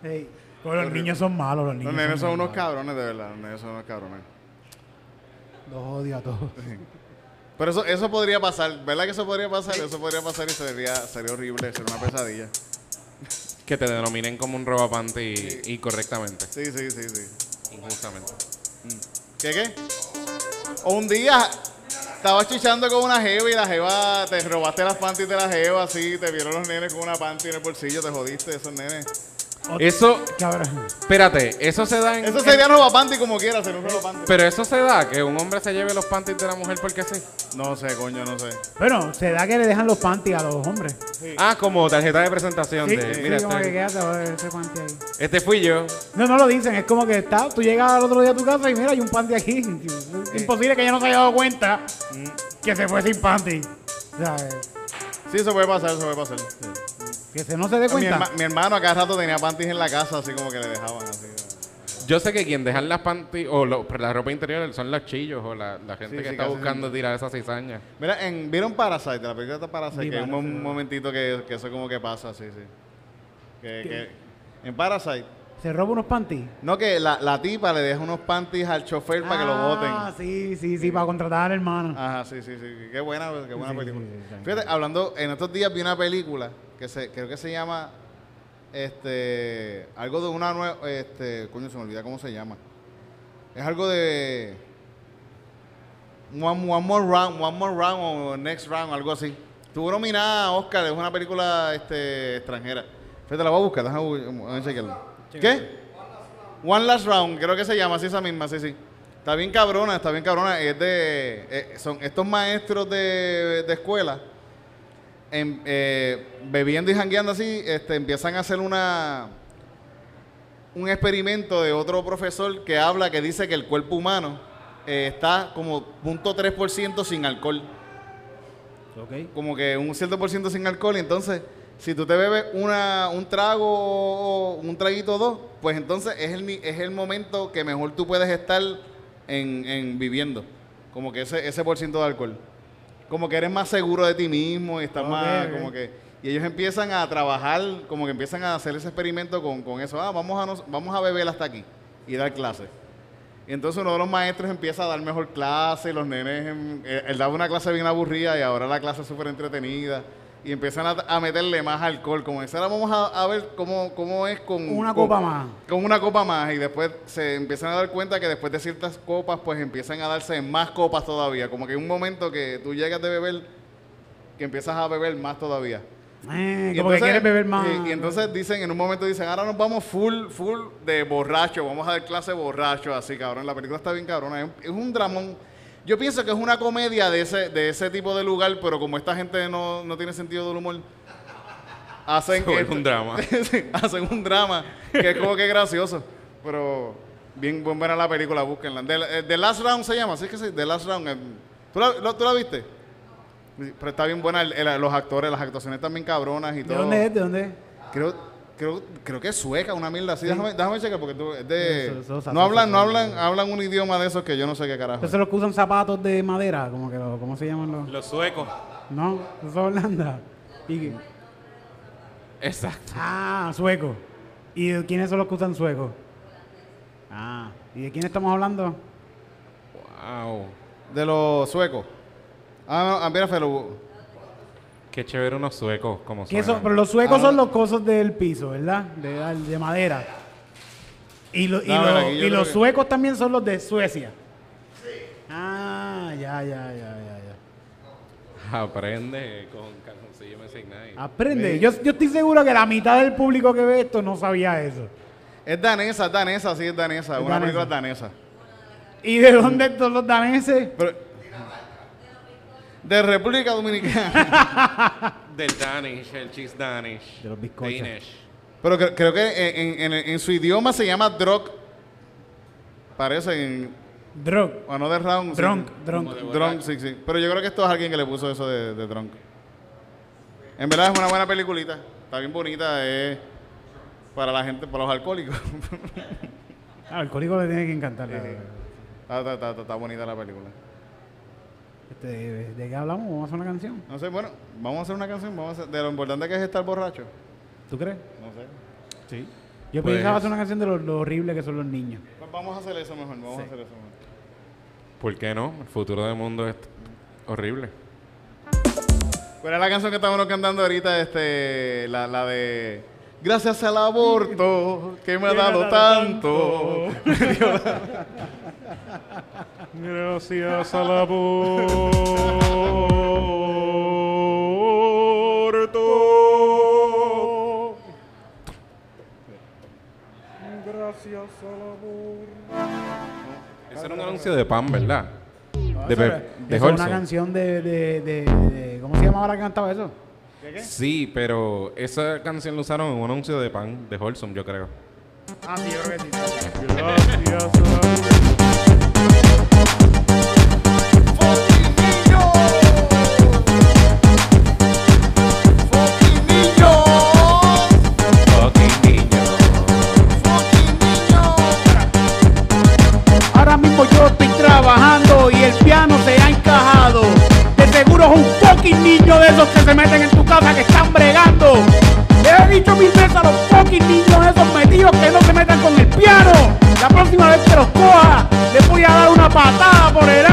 Ey, pero los niños son malos, los niños. Los nenes son muy unos malos. cabrones, de verdad. Los nenes son unos cabrones. Los odio a todos. Pero eso, eso podría pasar, ¿verdad que eso podría pasar? Eso podría pasar y sería, sería horrible, sería una pesadilla. Que te denominen como un robapanti y, y correctamente. Sí, sí, sí, sí. Injustamente. ¿Qué qué? O un día estabas chichando con una jeva y la jeva, te robaste las panties de la jeva, así, te vieron los nenes con una panty en el bolsillo, te jodiste, esos nenes. Eso, Cabrón. espérate, eso se da en... Eso sería nueva panty como quiera, se nueva panty. Pero eso se da, que un hombre se lleve los panties de la mujer porque sí. No sé, coño, no sé. Bueno, se da que le dejan los panties a los hombres. Ah, como tarjeta de presentación Sí, de... sí, Mira, como este, que quédate a ver ese panty ahí. este fui yo. No, no lo dicen, es como que está, tú llegas al otro día a tu casa y mira, hay un panty aquí. [laughs] Es imposible que ella no se haya dado cuenta que se fue sin panty. O sea, eh, Sí, eso puede pasar, eso puede pasar. Que se no se dé Mi, cuenta. herma- mi hermano a cada rato tenía panties en la casa, así como que le dejaban así. Yo sé que quien dejan las panties o lo- la ropa interior son los chillos o la, la gente Sí, que sí, está casi buscando tirar esas cizañas. Mira, en, ¿vieron Parasite? La película de Parasite, Vi que hay un, Parasite. momentito que, que eso como que pasa, sí, sí. Que, que- en Parasite. Se roba unos panties. No, que la, la tipa le deja unos panties al chofer para que lo voten. Ah, sí, sí, sí, para contratar al hermano. Ajá, sí, sí, sí. Qué buena, qué buena Sí, película. sí, sí, sí. Fíjate, hablando, en estos días vi una película que se, creo que se llama, este, algo de una nueva, este, coño, se me olvida cómo se llama. Es algo de One, One More Round, One More Round o Next Round, algo así. Tuvo nominada a Oscar, es una película este, extranjera. Fíjate, la voy a buscar, déjame bu- déjame chequearla. ¿Qué? One Last Round, creo que se llama así esa misma, sí, sí. Está bien cabrona, está bien cabrona. Es de. eh, son estos maestros de, de escuela, em- eh, bebiendo y jangueando así, este, empiezan a hacer una. Un experimento de otro profesor que habla, que dice que el cuerpo humano eh, está como 0.3% sin alcohol Ok. como que un cierto por ciento sin alcohol y entonces si tú te bebes una, un trago o un traguito o dos, pues entonces es el, es el momento que mejor tú puedes estar en, en viviendo. Como que ese, ese por ciento de alcohol. Como que eres más seguro de ti mismo y estás más como que... Y ellos empiezan a trabajar, como que empiezan a hacer ese experimento con, con eso. Ah, vamos a, nos- vamos a beber hasta aquí y dar clases. Y entonces uno de los maestros empieza a dar mejor clase, los nenes, em, eh, él daba una clase bien aburrida y ahora la clase es súper entretenida. Y empiezan a, a meterle más alcohol, como ese, ahora vamos a, a ver cómo, cómo es con... Una con- copa más. Con una copa más y después se empiezan a dar cuenta que después de ciertas copas pues empiezan a darse más copas todavía. Como que hay un momento que tú llegas de beber que empiezas a beber más todavía. Eh, Y como que entonces- quieres beber más. Y, y entonces dicen, en un momento dicen, ahora nos vamos full, full de borracho, vamos a dar clase borracho, así, cabrón. La película está bien cabrona. Es, un- es un dramón. Yo pienso que es una comedia de ese, de ese tipo de lugar, pero como esta gente no, no tiene sentido del humor, hacen, esto- un drama. [laughs] Hacen un drama que es como que gracioso. Pero bien buen- buena la película, búsquenla. The, eh, The Last Round se llama, así que sí, The Last Round. eh. ¿Tú la, lo- tú la viste? Pero está bien buena, el- el- los actores, las actuaciones también cabronas y ¿De todo. dónde es? ¿De dónde es? Creo, creo, creo que es sueca, una mierda así. Déjame, déjame checar porque tú, es de... Eso- eso- eso- no hablan, no eso- hablan, hablan un idioma de esos que yo no sé qué carajo. Entonces los que usan zapatos de madera, como que lo- ¿cómo se llaman los? Los suecos. No, eso es Holanda. ¿Y qué? Exacto. Ah, sueco. ¿Y de quiénes son los que usan sueco? Ah, ¿y de quién estamos hablando? Wow. De los suecos. Ah, no, ah, mira, Felo. Qué chévere unos suecos como ¿Qué son? Pero los suecos Ah, son los cosos del piso, ¿verdad? De, de madera. Y, lo- y, No, lo- los que- suecos también son los de Suecia. Ah, ya, ya, ya, ya, ya. Aprende con calzoncillo Music Night. Aprende. Yo, yo estoy seguro que la mitad del público que ve esto no sabía eso. Es danesa, es danesa, sí, es danesa. Es una danesa. película danesa. ¿Y de dónde son los daneses? Pero, de República Dominicana. [laughs] Del Danish, el cheese Danish. De los bizcochos. Danish. Pero cre- creo que en, en- en- en su idioma se llama drog. Parece en. Drog. O no de round. sí, Drunk, sí. drunk. Drunk, sí, sí. Pero yo creo que esto es alguien que le puso eso de, de drunk. En verdad es una buena peliculita. Está bien bonita. Es para la gente, para los alcohólicos. [laughs] Al alcohólico le tiene que encantar. la- está, está- está- está bonita la película. Este, ¿de, de qué hablamos? Vamos a hacer una canción. No sé, bueno, vamos a hacer una canción. Vamos a hacer- de lo importante que es estar borracho. ¿Tú crees? No sé. Sí. Yo Pues- pensaba hacer una canción de lo, lo horrible que son los niños. Pues vamos a hacer eso mejor. Vamos a hacer eso mejor. ¿Por qué no? El futuro del mundo es horrible. ¿Cuál es la canción que estamos cantando ahorita? Este, la, la de Gracias al aborto que me ha dado tanto. [laughs] [laughs] Gracias al aborto. Gracias al aborto. Ese era un anuncio de pan, ¿verdad? Ah, de, de es una canción de, ¿Cómo se llamaba la que cantaba eso? Sí, pero esa canción la usaron en un anuncio de pan de Holson, yo creo. Ah, sí, yo creo que sí. Gracias. Fucking niño de esos que se meten en tu casa que están bregando. Le he dicho mil veces a los fucking niños esos metidos que no se metan con el piano. La próxima vez que los coja, les voy a dar una patada por el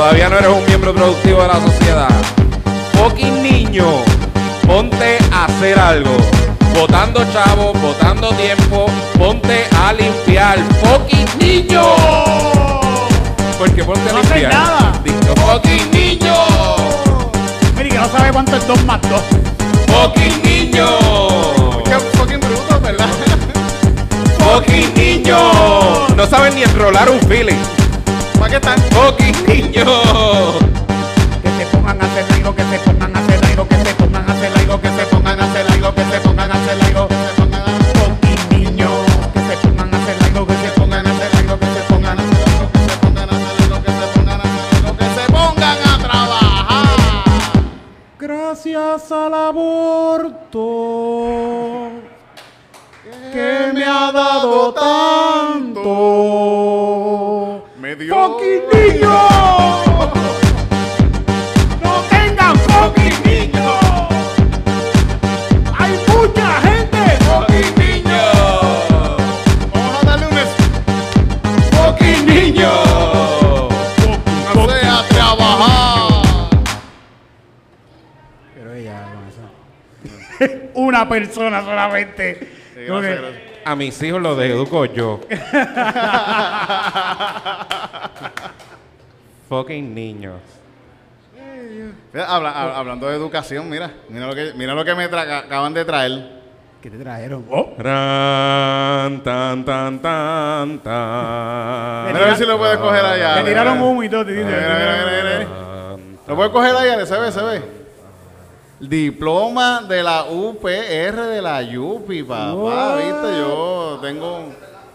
Todavía no eres un miembro productivo de la sociedad. Fucking niño, ponte a hacer algo. Botando chavos, botando tiempo, ponte a limpiar. Fucking niño. Porque ponte a No limpiar. nada. Fucking niño. Mire que no sabe cuánto es 2 más 2. Fucking niño. Qué fucking brutos, ¿verdad? Fucking niño. No saben ni enrolar un feeling. ¿Para qué están? Fucking niño. Que se pongan a hacer algo, que se pongan a hacer algo, que se pongan a hacer algo, que se pongan a hacer algo, que se pongan a hacer algo, que se pongan a fucking niños. Que se Una persona solamente. Sí, Como gracias, que- gracias. A mis hijos los educo yo. [laughs] Fucking niños. Mira, habla- hab- hablando de educación, mira, mira lo que, mira lo que me tra- acaban de traer. ¿Qué te trajeron? Oh, Ran, tan, tan, tan, tan. Mira a ver si lo puedes coger allá. te mira, tiraron mira. humo y todo. te Mira, dicen. mira, mira, mira, mira. Tan, Lo puedes coger allá, se ve, se ve. Diploma de la UPR de la Yupi, papá. What? Viste, yo tengo.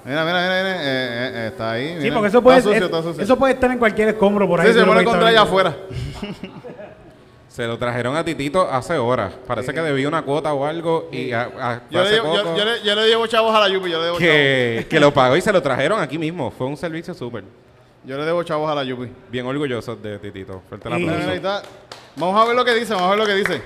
Mira, mira, mira, mira, eh, eh, eh, está ahí. Sí, porque eso puede, Está sucio, es- está sucio. eso puede estar en cualquier escombro por ahí. Sí, se contra estar allá afuera. [laughs] [laughs] Se lo trajeron a Titito hace horas. Parece que debía una cuota o algo y a- a- Yo le, hace yo, poco yo le, yo le llevo chavos a la Yupi, yo le debo chavos. que, que lo pagó y se lo trajeron aquí mismo. Fue un servicio súper. Yo le debo chavos a la Yupi. Bien orgulloso de Titito. Fuerte el aplauso. Vamos a ver lo que dice, vamos a ver lo que dice.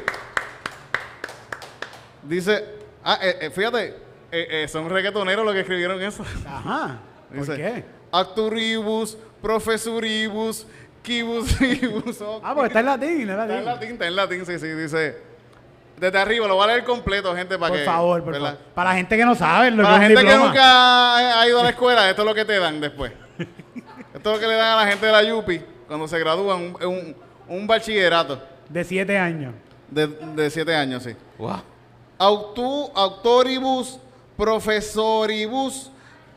Dice, ah, eh, eh, fíjate, eh, eh, son reggaetoneros los que escribieron eso. Ajá. ¿Por Dice, qué? Acturibus, profesuribus, kibusibus. [laughs] ok. Ah, porque está en latín, está en Está en latín. latín, está en latín, sí, sí, dice. Desde arriba, lo voy a leer completo, gente, para Por que. favor, por ¿verdad? favor. Para la gente que no sabe, lo Para la que gente que nunca ha ido a la escuela, esto es lo que te dan después. Esto es lo que le dan a la gente de la Yupi cuando se gradúan, un, un, un bachillerato De siete años. de, de siete años, sí. Wow. Autu, autoribus, profesoribus,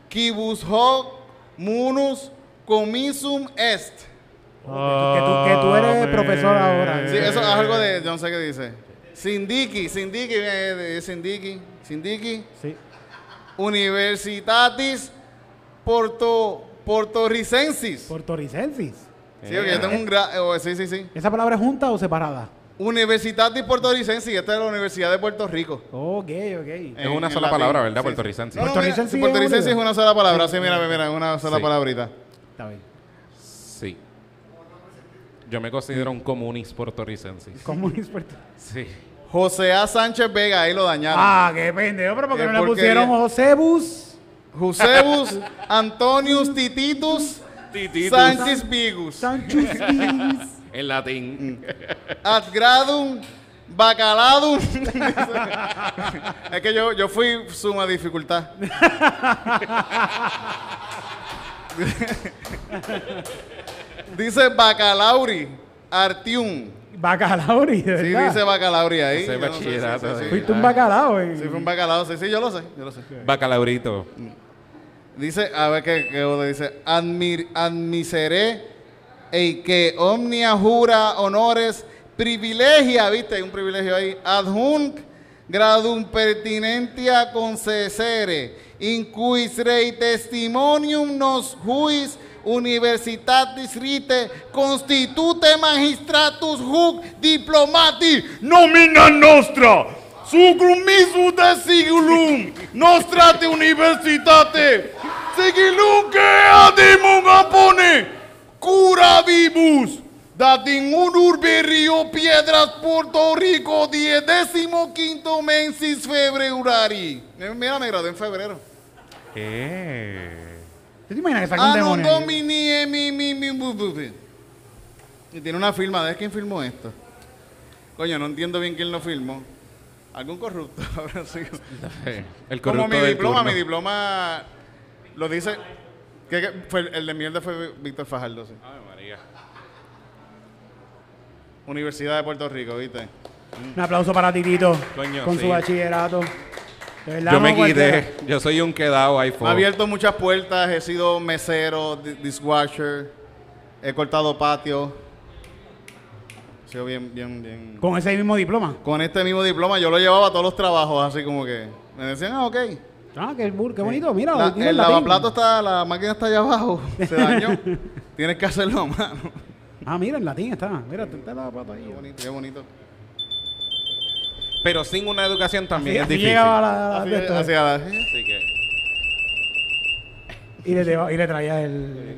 quibus hoc, munus, comisum est. que, tú, que tú eres profesor ahora. Sí, eso es algo de, yo no sé qué viene Sindiki, Sindiki, eh, Sindiki, Sindiki, Sí. Universitatis Porto, Portorricensis. Puertorricensis. Sí, ok, yo tengo un gra- eh, sí, sí, sí. ¿Esa palabra es junta o separada? Universidad de Portorricensis, esta es la Universidad de Puerto Rico. Ok, ok. Es una sola palabra, ¿verdad? Puertorricense. No, no, Puertorricensis mira, es Puertorricensis es una sola palabra. Sí, mira, mira, una sola Sí. palabrita. Está bien. Sí. Yo me considero un comunista puertorricense. ¿Cómo es Puerto- Sí. José A. Sánchez Vega, ahí lo dañaron. Ah, qué pendejo, pero porque Qué no le porquería. pusieron Josebus. Josebus Antonius Tititus Tititus. Sánchez Vigus. Sanchus [laughs] En latín. Ad gradum bacaladum. [laughs] es que yo, yo fui suma dificultad. [laughs] dice bacalauri artium. Bacalauri, de Sí, verdad. dice bacalauri ahí. Yo no sé, bachillerato sí, sí, sí. Fuiste un bacalao, eh. Sí, fue un bacalao. Sí, sí, yo lo sé, yo lo sé. Bacalaurito. Dice, a ver qué, qué dice, admir, admiseré e que omnia jura honores privilegia, viste, hay un privilegio ahí, adjunc gradum pertinentia concesere, in quis rei testimonium nos juis universitatis rite constitute magistratus huc diplomati nomina nostra sucrum misu de sigillum nostrate universitate sigillum que adimum apone cura vivus datin un urbe Río Piedras Puerto Rico diedécimo quinto mensis februari Eh, mira me gradué en febrero Eh. ¿Tú te imaginas que saca un Anum demonio? Domini e mi mi mi. Y tiene una firma, ¿de quién filmó esto? Coño, no entiendo bien quién lo filmó. Algún corrupto, [laughs] ahora sí. El Como corrupto mi del diploma, turno. mi diploma lo dice. que que fue el, el de mierda fue Víctor Fajardo, sí. Ay, María. Universidad de Puerto Rico, ¿viste? Un aplauso para Titito Coño, con sí. su bachillerato. De verdad, Yo me no quité. Yo soy un quedado fuera. abierto muchas puertas, he sido mesero, di- dishwasher, he cortado patio. Sido bien, bien, bien. Con ese mismo diploma. Con este mismo diploma yo lo llevaba a todos los trabajos, así como que me decían, ah, ok. Ah, qué, bur- qué bonito. Mira, La- el lavaplato está, la máquina está allá abajo, [laughs] se dañó. Tienes que hacerlo a mano. Ah, mira, en latín está. Mira, está el lavaplato ahí. Qué bonito, qué bonito. Pero sin una educación también Así- es difícil. llegaba la- Así, de esto. así a la- Así que. Y le, lleva- y le traía el.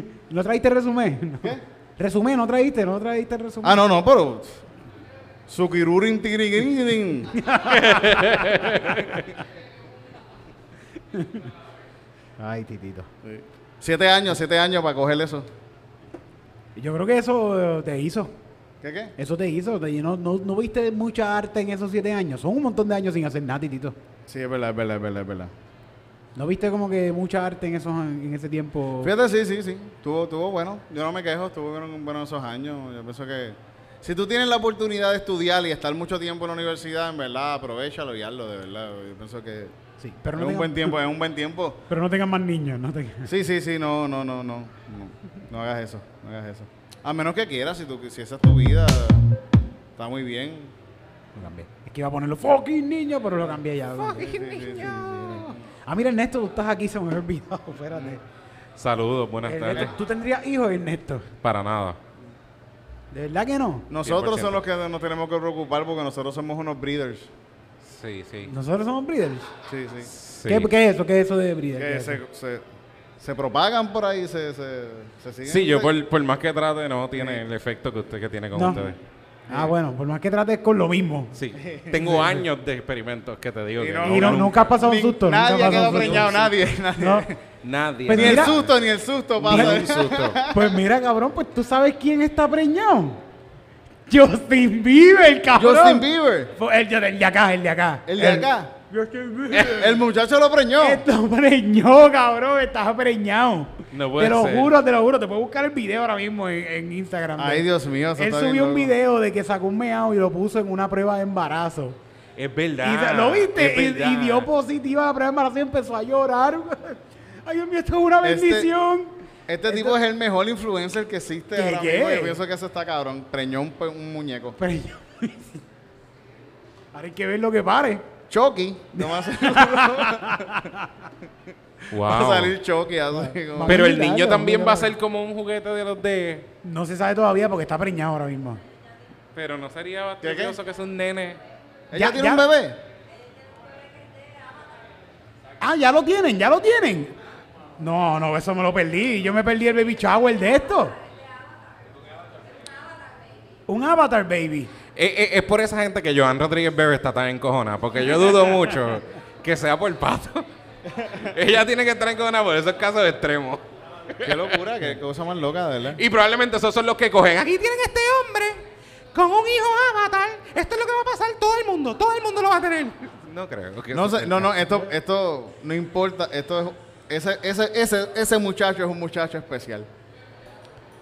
[laughs] [laughs] ¿No traíste resumen? No. Resumen, no traíste, no traíste resumen. Ah, no, no, pero. Sukirurin. [laughs] Ay, titito. Siete años, siete años para coger eso. Yo creo que eso eh, te hizo. ¿Qué qué? Eso te hizo. te- no, no, no viste mucha arte en esos siete años. Son un montón de años sin hacer nada, titito. Sí, es verdad, es verdad, es verdad, es verdad. ¿No viste como que mucha arte en, esos, en ese tiempo? Fíjate, sí, sí, sí. Estuvo, estuvo bueno. Yo no me quejo, estuvo bueno, esos años. Yo pienso que si tú tienes la oportunidad de estudiar y estar mucho tiempo en la universidad, en verdad, aprovechalo y hazlo, de verdad. Yo pienso que Sí, pero es no, un tengan, buen tiempo, es un buen tiempo. [laughs] pero no tengan más niños. No tengan- Sí, sí, sí, no, no, no, no. No, no hagas eso, no hagas eso. A menos que quieras, si, tú, si esa es tu vida, está muy bien. Lo cambié. Es que iba a ponerlo fucking niño, pero lo cambié ya. Ah, mira, Ernesto, tú estás aquí, se me había olvidado. [laughs] Espérate. Saludos, buenas Ernesto, tardes. ¿Tú tendrías hijos, Ernesto? Para nada. ¿De verdad que no? Nosotros 100%. somos los que nos tenemos que preocupar porque nosotros somos unos breeders. Sí, sí. Nosotros somos breeders. Sí, sí. Sí. ¿Qué, qué es eso? ¿Qué es eso de breeder? ¿Qué Que se, se, se propagan por ahí, se, se, se siguen. Sí, yo por, por más que trate, no tiene el efecto que usted que tiene con No. ustedes. Ah, bueno, por más que trates con lo mismo. Sí. [laughs] Tengo años de experimentos que te digo Y que no- Y no, nunca. nunca has pasado un susto. Nadie ha quedado preñado, nadie. nadie. No. Nadie. Pues Ni el susto, ni el susto pasa. Ni un susto. [laughs] Pues mira, cabrón, pues tú sabes quién está preñado. Justin Bieber, cabrón. Justin Bieber, El, el de acá, el de acá. el de acá. Justin Bieber. El muchacho lo preñó. Esto preñó, cabrón, estás preñado. No puede te lo ser. juro, te lo juro. Te puedo buscar el video ahora mismo en, en Instagram. Ay, Dios mío. eso Él está bien subió un loco. video de que sacó un meao y lo puso en una prueba de embarazo. Es verdad. ¿Lo viste? Y, verdad. y dio positiva a la prueba de embarazo y empezó a llorar. [laughs] Ay, Dios mío, esto es una Este- bendición. Este tipo es el mejor influencer que existe ¿Qué, ahora qué? mismo. Yo pienso que eso está cabrón. Preñó un, un muñeco. Preñó. [laughs] Ahora hay que ver lo que pare. Chucky. [laughs] nomás- Wow. Va a salir así como- Pero el niño también va a ser como un juguete de los de... No se sabe todavía porque está preñado ahora mismo. Pero no sería bastante que es un nene. ¿Ella Ya- tiene ya- un bebé? Ah, ya lo tienen, ya lo tienen. No, no, eso me lo perdí. Yo me perdí el baby shower de esto. Un avatar baby. Eh, eh, es por esa gente que Joan Rodríguez Bebe está tan encojona, porque yo dudo mucho que sea por pato. [laughs] Ella tiene que estar encojonada por esos casos extremos. Qué locura, qué cosa más loca, de verdad. Y probablemente esos son los que cogen. Aquí tienen este hombre con un hijo avatar. Esto es lo que va a pasar todo el mundo. Todo el mundo lo va a tener. No creo. que No sé, no, no, esto, esto no importa, esto es, ese, ese, ese, ese muchacho es un muchacho especial.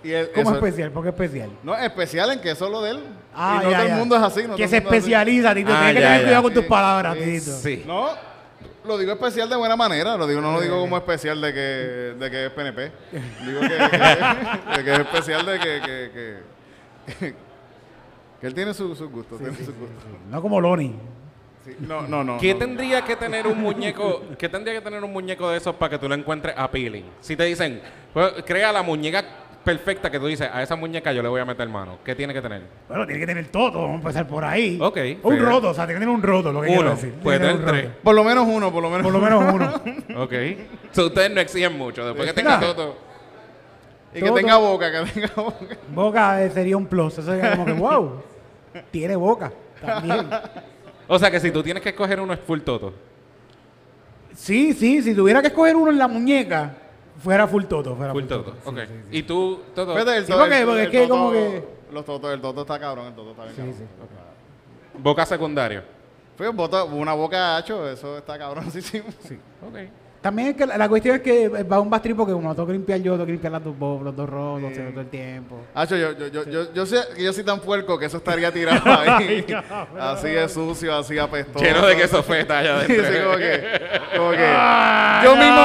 Y ¿Cómo eso- especial? ¿Por qué especial? No, especial en que es solo de él. Ah, y no ya, todo ya. el mundo es así. No que se especializa, Tito. Ah, Tienes que ya, tener ya. cuidado con tus palabras, Tito. Sí. No, lo digo especial de buena manera, lo digo, no lo digo como especial de que, de que es PNP. [laughs] Digo que, que- de que es especial de que, que, que, que él tiene sus su gustos. tiene. No como Loni. Sí, No, no, no. ¿Qué no. tendría que tener un muñeco? ¿Qué tendría que tener un muñeco de esos para que tú lo encuentres appealing? Si te dicen, pues, crea la muñeca perfecta que tú dices, a esa muñeca yo le voy a meter mano. ¿Qué tiene que tener? Bueno, tiene que tener todo. Vamos a empezar por ahí. Ok, Un fair. roto, o sea, tiene que tener un roto, lo que quiero Uno, decir. Tiene puede que tener un tres. roto. Por lo menos uno, por lo menos Por lo menos uno. [laughs] Ok. So, ustedes no exigen mucho. Después que tenga todo. Y que Todo. tenga boca, que tenga boca. Boca eh, sería un plus. Eso sería como que, wow. Tiene boca. También. O sea que si tú tienes que escoger uno es full toto. Sí, sí, si tuviera que escoger uno en la muñeca, fuera full toto. Fuera Full toto. Ok. Y tú, toto. Fíjate, el Sí, to- porque- el- porque el es que toto- como que- Los totos, el toto está cabrón, el toto está bien cabrón. Boca secundario. Fue bota- una boca hacho, eso está cabroncísimo. [laughs] Sí. Ok. También es que la, la cuestión es que va un bastrip porque como lo tengo que limpiar yo, tengo que limpiar las dos bo- los dos rotos todo el tiempo. Yo, yo, yo, yo, yo, sé que yo soy tan puerco que eso estaría tirado [laughs] ahí. así de sucio, así apestoso. Lleno de queso feta allá [laughs] Sí, adentro. sí, como que, como que yo mismo,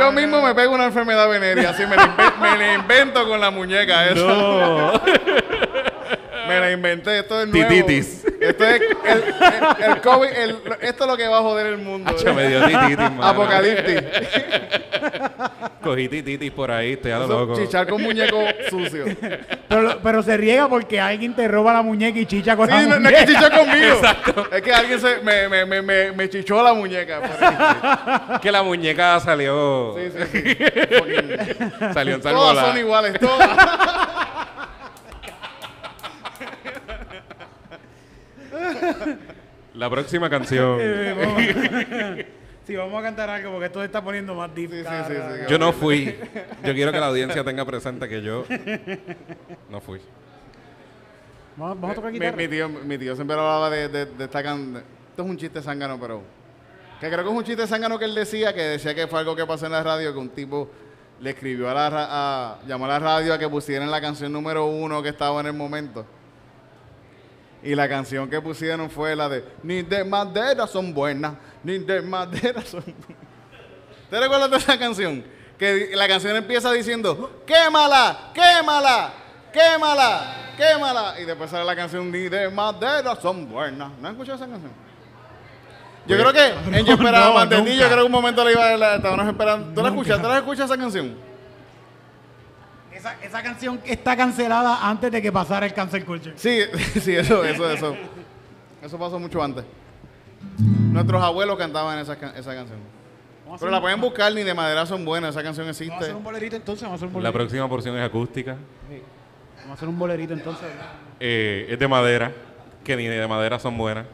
yo mismo me pego una enfermedad venérea, así me la, me la invento con la muñeca esa. [laughs] me la inventé, esto es nuevo. Tititis. Esto es el, el, el COVID, el- esto es lo que va a joder el mundo. Hacho, me dio tititis, [laughs] mano. Apocalipsis. Cogí tititis por ahí, estoy a lo loco. chichar con muñeco sucio. Sí, Pero, lo- pero se riega porque alguien te roba la muñeca y chicha con la no, no muñeca. es que chichó conmigo. Es que alguien se, me, me, me, me, me chichó la muñeca. por ahí. Que la muñeca salió. Sí, sí, sí. Fucking- [laughs] Salió en Todas salvola. son iguales, todas. La próxima canción. [laughs] Eh, vamos- Sí, vamos a cantar algo porque esto se está poniendo más difícil. sí, sí, sí. Yo no fui. Yo quiero que la audiencia tenga presente que yo no fui. Vamos, vamos a tocar Mi, guitarra. mi tío, mi tío siempre hablaba de, de, de esta can... Esto es un chiste zángano, pero... Que creo que es un chiste zángano que él decía, que decía que fue algo que pasó en la radio, que un tipo le escribió a la... ra- A, llamó a la radio a que pusieran la canción número uno que estaba en el momento. Y la canción que pusieron fue la de Ni de madera son buenas, ni de madera [laughs] son buenas. ¿Te recuerdas de esa canción? Que la canción empieza diciendo ¡Quémala! ¡Quémala! ¡Quémala! ¡Quémala! Y después sale la canción Ni de madera son buenas. ¿No has escuchado esa canción? Yo creo que [laughs] en Yo esperaba no, más de ti, yo creo que un momento la iba a la estábamos esperando. ¿Tú la escuchas? ¿Tú la escuchas esa canción? Esa, esa canción está cancelada antes de que pasara el cancel culture. Sí, [laughs] sí, eso, eso, eso. Eso pasó mucho antes. Nuestros abuelos cantaban esa, esa canción. Pero la pueden buscar, ni de madera son buenas, esa canción Vamos a existe. hacer un bolerito entonces, vamos a hacer un La bolerito. próxima porción es acústica. Vamos a hacer un bolerito entonces. Eh, es de madera, que ni de madera son buenas.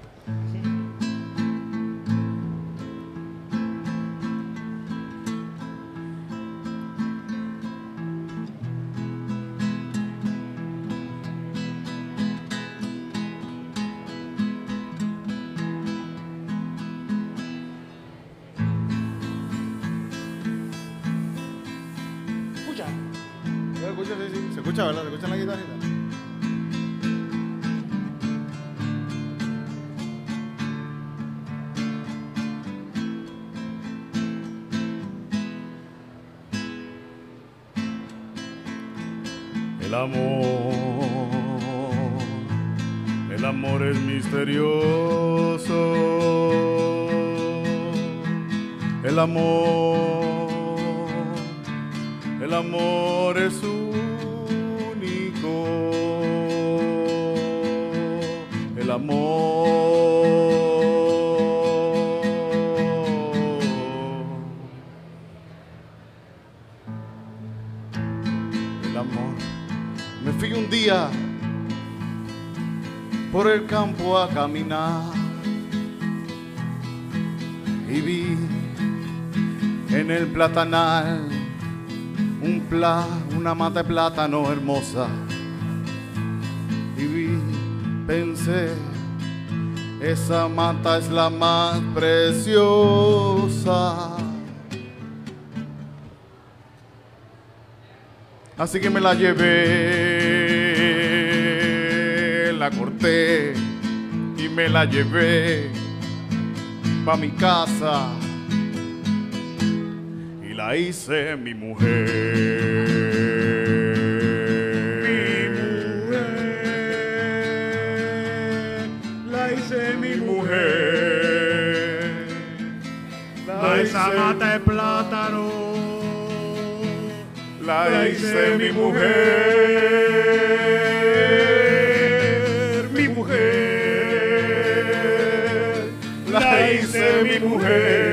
El amor es único. El amor. El amor. Me fui un día por el campo a caminar y vi en el platanal una mata de plátano hermosa y vi, pensé, esa mata es la más preciosa. Así que me la llevé, la corté y me la llevé pa' mi casa la hice mi mujer. La hice mi mujer. La Esa mata de plátano. La hice mi mujer, mi mujer, la hice mi mujer.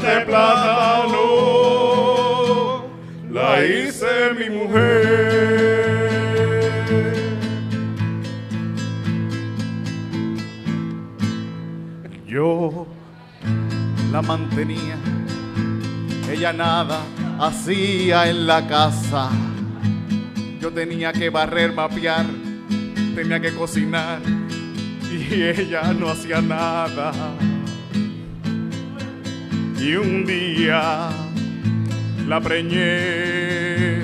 De plátano, la hice mi mujer. Yo la mantenía ella nada hacía en la casa. Yo tenía que barrer, mapear, tenía que cocinar y ella no hacía nada. Y un día la preñé,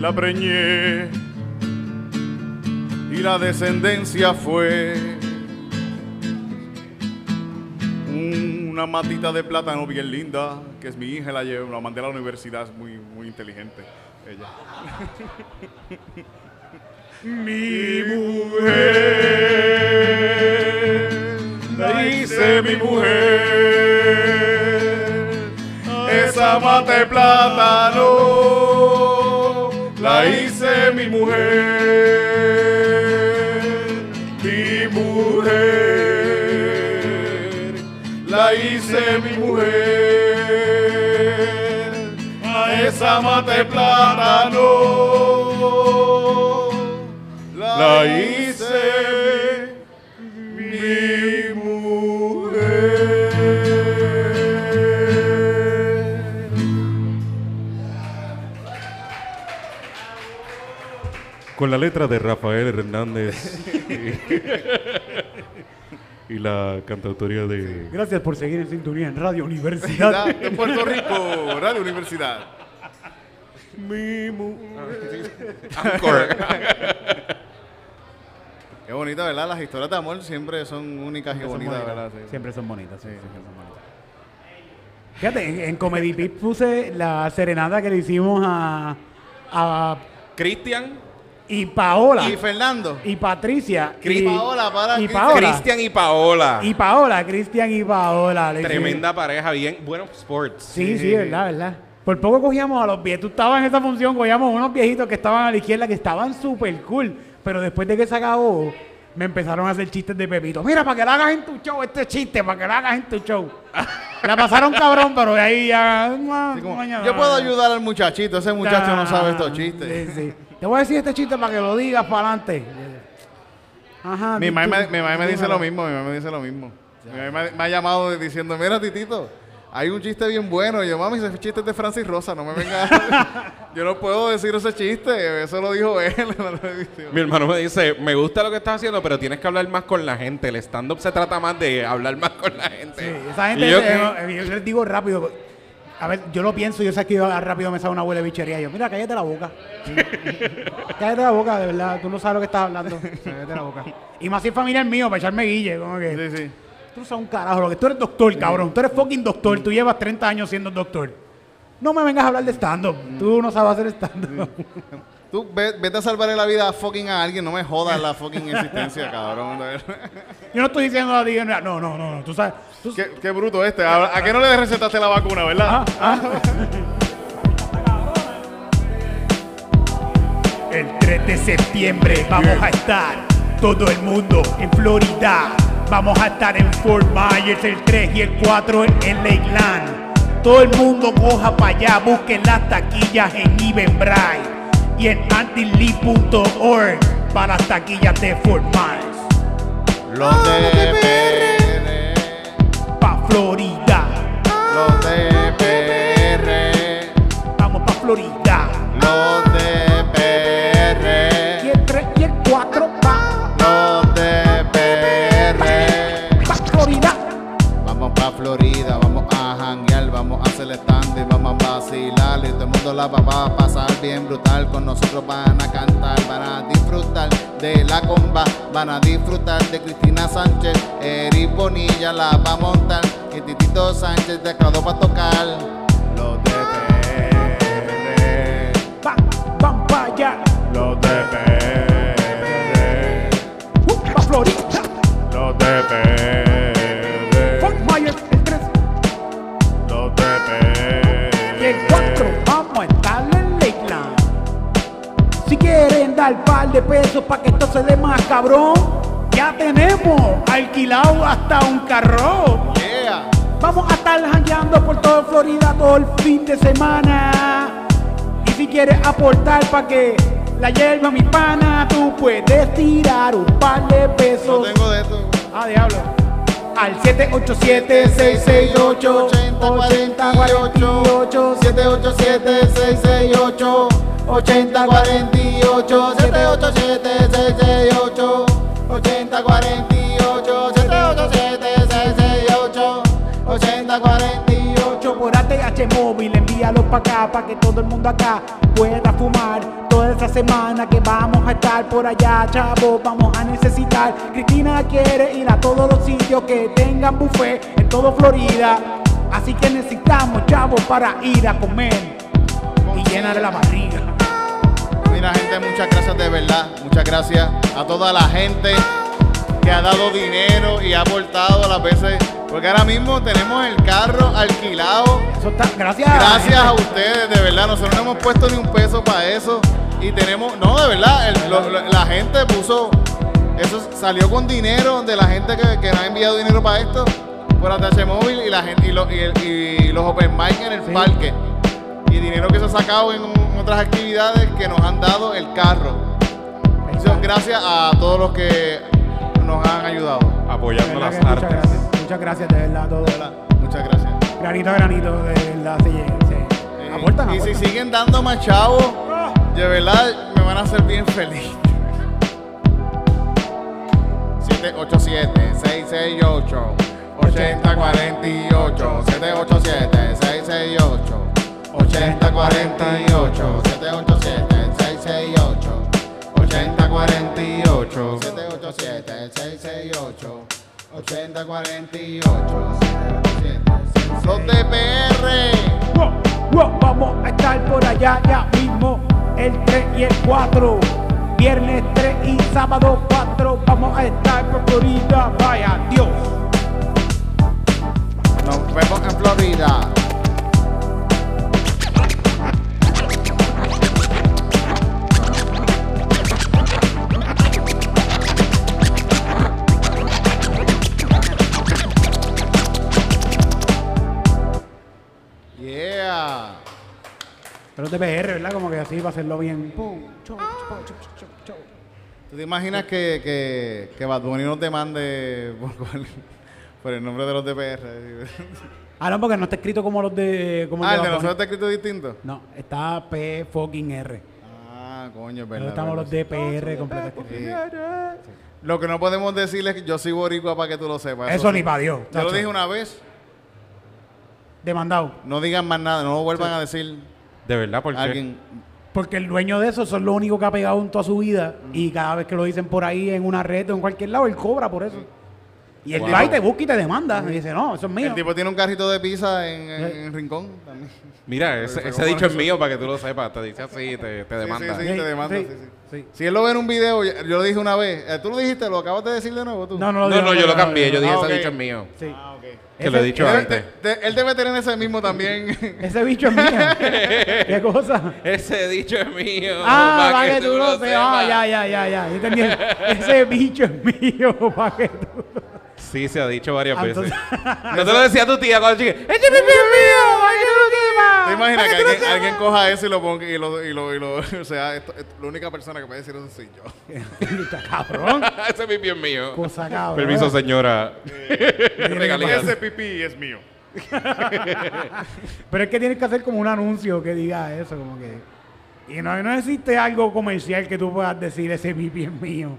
la preñé. Y la descendencia fue una matita de plátano bien linda, que es mi hija, la llevo, la mandé a la universidad, es muy, muy inteligente ella. mi mujer, la hice mi mujer, esa mata de plátano, la hice mi mujer, mi mujer la hice mi mujer, a esa mata de plátano, la hice Con la letra de Rafael Hernández y, y la cantautoría de... Gracias por seguir en sintonía en Radio Universidad. de Puerto Rico, Radio Universidad. Mi Anchor. Qué bonita, ¿verdad? Las historias de amor siempre son únicas y Son bonitas, bonitas. ¿verdad? Sí, sí. Siempre son bonitas. sí, siempre son bonitas. Fíjate, en, en Comedy Pit puse la serenata que le hicimos a, a Cristian, y Paola Y Fernando. y Patricia y Paola, para y Cri- Paola Cristian y Paola. y Paola, Cristian y Paola. Tremenda pareja, bien. Bueno, sports. Sí, sí, verdad, verdad. Por poco cogíamos a los viejitos. Tú estabas en esa función, cogíamos unos viejitos que estaban a la izquierda que estaban súper cool. Pero después de que se acabó, me empezaron a hacer chistes de Pepito. Mira, para que lo hagas en tu show, este chiste, para que lo hagas en tu show. [laughs] la pasaron cabrón, pero de ahí ya. Así como, yo puedo ayudar al muchachito, ese muchacho no sabe estos chistes. Sí, sí. Te voy a decir este chiste para que lo digas para adelante. Ajá. Mi mamá me, tú- mi mamá me tú dice lo mismo, mi mamá me dice lo mismo. Mi mamá me, me ha llamado diciendo, mira titito, hay un chiste bien bueno. Y yo, mami, ese chiste es de Francis Rosa, no me venga. [laughs] [laughs] yo no puedo decir ese chiste, eso lo dijo él. [laughs] Mi hermano me dice, me gusta lo que estás haciendo, pero tienes que hablar más con la gente. El stand-up se trata más de hablar más con la gente. Sí, esa gente, Y yo eh, que- yo les digo rápido. A ver, yo lo pienso, yo sé que rápido me sale una huele bichería. Y yo, mira, cállate la boca. [laughs] cállate la boca, de verdad. Tú no sabes lo que estás hablando. Cállate la boca. Y más si es familiar mío, para echarme guille. Como que, Sí, sí. tú no sabes un carajo. Lo que tú eres doctor, cabrón. Tú eres fucking doctor. Tú llevas 30 años siendo doctor. No me vengas a hablar de stand-up. Tú no sabes hacer stand-up. Tú ve- vete a salvarle la vida a fucking a alguien, no me jodas la fucking existencia, cabrón. Yo no estoy diciendo a ti, no, no, no, no. Tú sabes. tú- qué, qué bruto este. ¿A, a qué no le recetaste la vacuna, verdad? Ah, El 3 de septiembre vamos a estar todo el mundo en Florida. Vamos a estar en Fort Myers el 3 y el 4 en Lakeland. Todo el mundo coja para allá, busquen las taquillas en Eventbrite y en antilee.org para las taquillas de Fort Myers. Los de PR. Pa' Florida, Los de PR. vamos pa' Florida. Los vacilar. Y todo el mundo la va a pasar bien brutal. Con nosotros van a cantar, van a disfrutar de la comba, van a disfrutar de Cristina Sánchez. Eric Bonilla la va a montar. Y Titito Sánchez de para tocar. Los de. Va, van pa' allá. Los de. Uh. Los de cabrón, ya tenemos alquilado hasta un carro. Yeah. Vamos a estar jangueando por toda Florida todo el fin de semana. Y si quieres aportar para que la hierba mi pana, tú puedes tirar un par de No pesos. tengo de esto. Ah, diablo. Al 787-668-8048. 787-668 8048 787-668 8048 787-668 8048 por ATH móvil, envíalo para acá, para que todo el mundo acá pueda fumar. Toda esa semana que vamos a estar por allá, chavos, vamos a necesitar. Cristina quiere ir a todos los sitios que tengan buffet en todo Florida. Así que necesitamos, chavos, para ir a comer y llenar la barriga. Mira gente, muchas gracias de verdad, muchas gracias a toda la gente que ha dado dinero y ha aportado las veces, porque ahora mismo tenemos el carro alquilado. Eso está, gracias. Gracias a ustedes, de verdad, nosotros no hemos puesto ni un peso para eso y tenemos, no, de verdad, el- lo- lo- la gente puso, eso salió con dinero de la gente que, que nos ha enviado dinero para esto por ATH móvil y la gente y, lo- y el- y los open mic en el Sí. parque y dinero que se ha sacado en otras actividades que nos han dado el carro. Eso, gracias a todos los que nos han ayudado. Apoyando las muchas artes. gracias, muchas gracias de verdad a todos. De verdad, Muchas gracias. Granito a granito, de verdad, se aportan, y si siguen dando más chavos, de verdad me van a hacer bien feliz. 787-668 8048 787-668 8048 787-668 8048 787-668 8048 Los de PR Wow, wow, vamos a estar por allá ya mismo el 3 y el 4. Viernes 3 y sábado 4. Vamos a estar por Florida. Vaya Dios. Nos vemos en Florida. Pero es de PR, ¿verdad? Como que así va a hacerlo bien. Pum, chau, chau, chau, chau, chau. ¿Tú te imaginas que, que, que Bad Bunny nos demande por, el nombre de los DPR? Ah, no, porque no está escrito como los de. Como ah, el Bad de Bunny. nosotros está escrito distinto. No, está P fucking R. Ah, coño, es Nosotros verdad. estamos los verdad. DPR completos. Sí. Lo que no podemos decirle es que yo soy boricua para que tú lo sepas. Eso sí. ni pa' Dios, Yo lo chacho. dije una vez. Demandado. No digan más nada, no lo vuelvan a decir De verdad, porque alguien. Porque el dueño de eso son lo único que ha pegado en toda su vida. Y cada vez que lo dicen por ahí en una red o en cualquier lado, él cobra por eso. Y él Wow. va y te busca y te demanda. Y dice, no, eso es mío. El tipo tiene un carrito de pizza en, en, Sí. en Rincón también. Mira, [laughs] ese, Pero ese ¿cómo dicho eso? es mío para que tú lo sepas. Te dice así, te, te demanda. sí, te demanda, sí, sí. sí. Si él lo ve en un video, yo, lo dije una vez. Eh, ¿Tú lo dijiste? ¿Lo acabas de decir de nuevo tú? No, no, No, digo, no, yo lo cambié. Yo dije, Ah, ese dicho es mío. Sí. Ah, Que lo he Ese- dicho Él, antes. de- de- él debe tener ese mismo también. [laughs] Ese bicho es mío. ¿Qué cosa? Ese dicho es mío. Ah, pa' para que tú lo sepas. Ah, ya, ya, ya, ya. Yo entendí. Ese bicho es mío, para que tú. Sí, se ha dicho varias Ah, veces. entonces- No te lo decía tu tía cuando chica. ¡Este pipi es mío! ¡Para que tú lo sepas! ¿Te imaginas que alguien, alguien coja eso y lo ponga y lo, y lo, y lo [laughs] o sea, esto- esto- la única persona que puede decir eso soy yo. [laughs] Está cabrón. [laughs] Ese pipi es mío. Cosa cabrón. Permiso, señora. Regalías. Ese pipí es mío. Pero es que tienes que hacer como un anuncio que diga eso, como que. Y no, no existe algo comercial que tú puedas decir ese pipi es mío.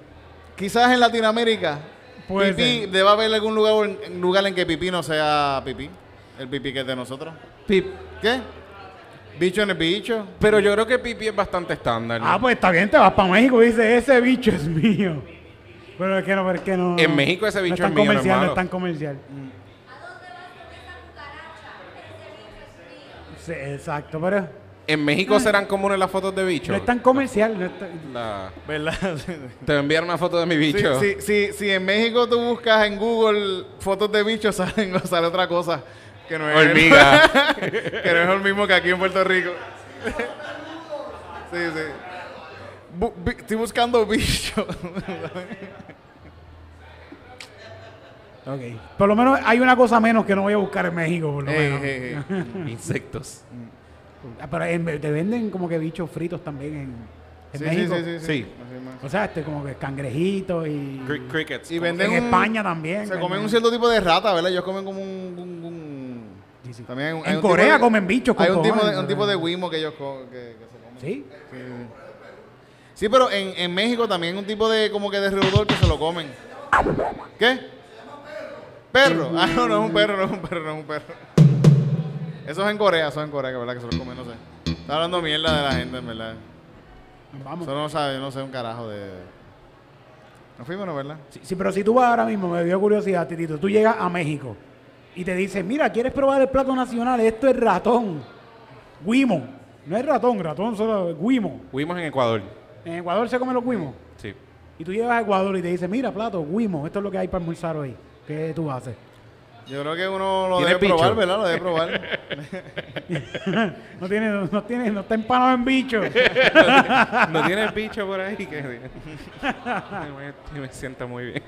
Quizás en Latinoamérica, Puede pipí, ser. debe haber algún lugar, en- lugar en que pipí no sea pipí. El pipí que es de nosotros. Pip. ¿Qué? Bicho en el bicho. Pero yo creo que pipi es bastante estándar. Ah, pues está bien, te vas para México y dices, ese bicho es mío. Pero es que no, pero es que no. En México ese no bicho es tan es mío, no es comercial, no es tan comercial. Sí, exacto, pero En México serán comunes las fotos de bicho. no es tan comercial. No es tan- La- ¿Verdad? [laughs] Te enviaron una foto de mi Sí, bicho. sí, sí, si en México tú buscas en Google fotos de bichos, [laughs] salen, sale otra cosa que no es Hormiga. [laughs] que no es el mismo que aquí en Puerto Rico. sí, sí. Bu- bi- estoy buscando bichos. Ok. Por lo menos hay una cosa menos que no voy a buscar en México, por lo Eh, menos. eh, [laughs] eh. Insectos. Ah, Pero en- te venden como que bichos fritos también en, en Sí, México. sí, sí, sí. Sí. O sea, este como que cangrejitos y... Cri- Crickets. Y ¿cómo venden en un- España también. Se comen un cierto tipo de rata, ¿verdad? Ellos comen como un... un- un- Sí, sí. También hay un- En hay un tipo Corea de- comen bichos con Hay un tipo, de, un tipo de wimo que ellos co- que, que se comen. ¿Sí? Sí, sí. Sí, pero en, en México también un tipo de como que de reudor que se lo comen. ¿Qué? Perro. Ah, no, no es un perro, no es un perro, no es un perro. Eso es en Corea, eso es en Corea, que verdad que se lo comen, no sé. Está hablando mierda de la gente, en verdad. Vamos. Eso no sabe, yo no sé un carajo de. Nos fuimos, ¿no, verdad? Sí, sí, pero si tú vas ahora mismo, me dio curiosidad, Titito, tú llegas a México y te dicen, mira, ¿quieres probar el plato nacional? Esto es ratón. Guimo. No es ratón, ratón solo es guimo. Fuimos en Ecuador. En Ecuador se comen los guimos. Sí. Y tú llegas a Ecuador y te dicen, mira, plato, guimo, esto es lo que hay para almorzar hoy. ¿Qué tú haces? Yo creo que uno lo ¿Tiene debe probar, bicho? ¿verdad? Lo debe probar. [laughs] No tiene, no tiene, no está empanado en bicho. [laughs] ¿No tienes bicho por ahí? Que... [laughs] me, me siento muy bien.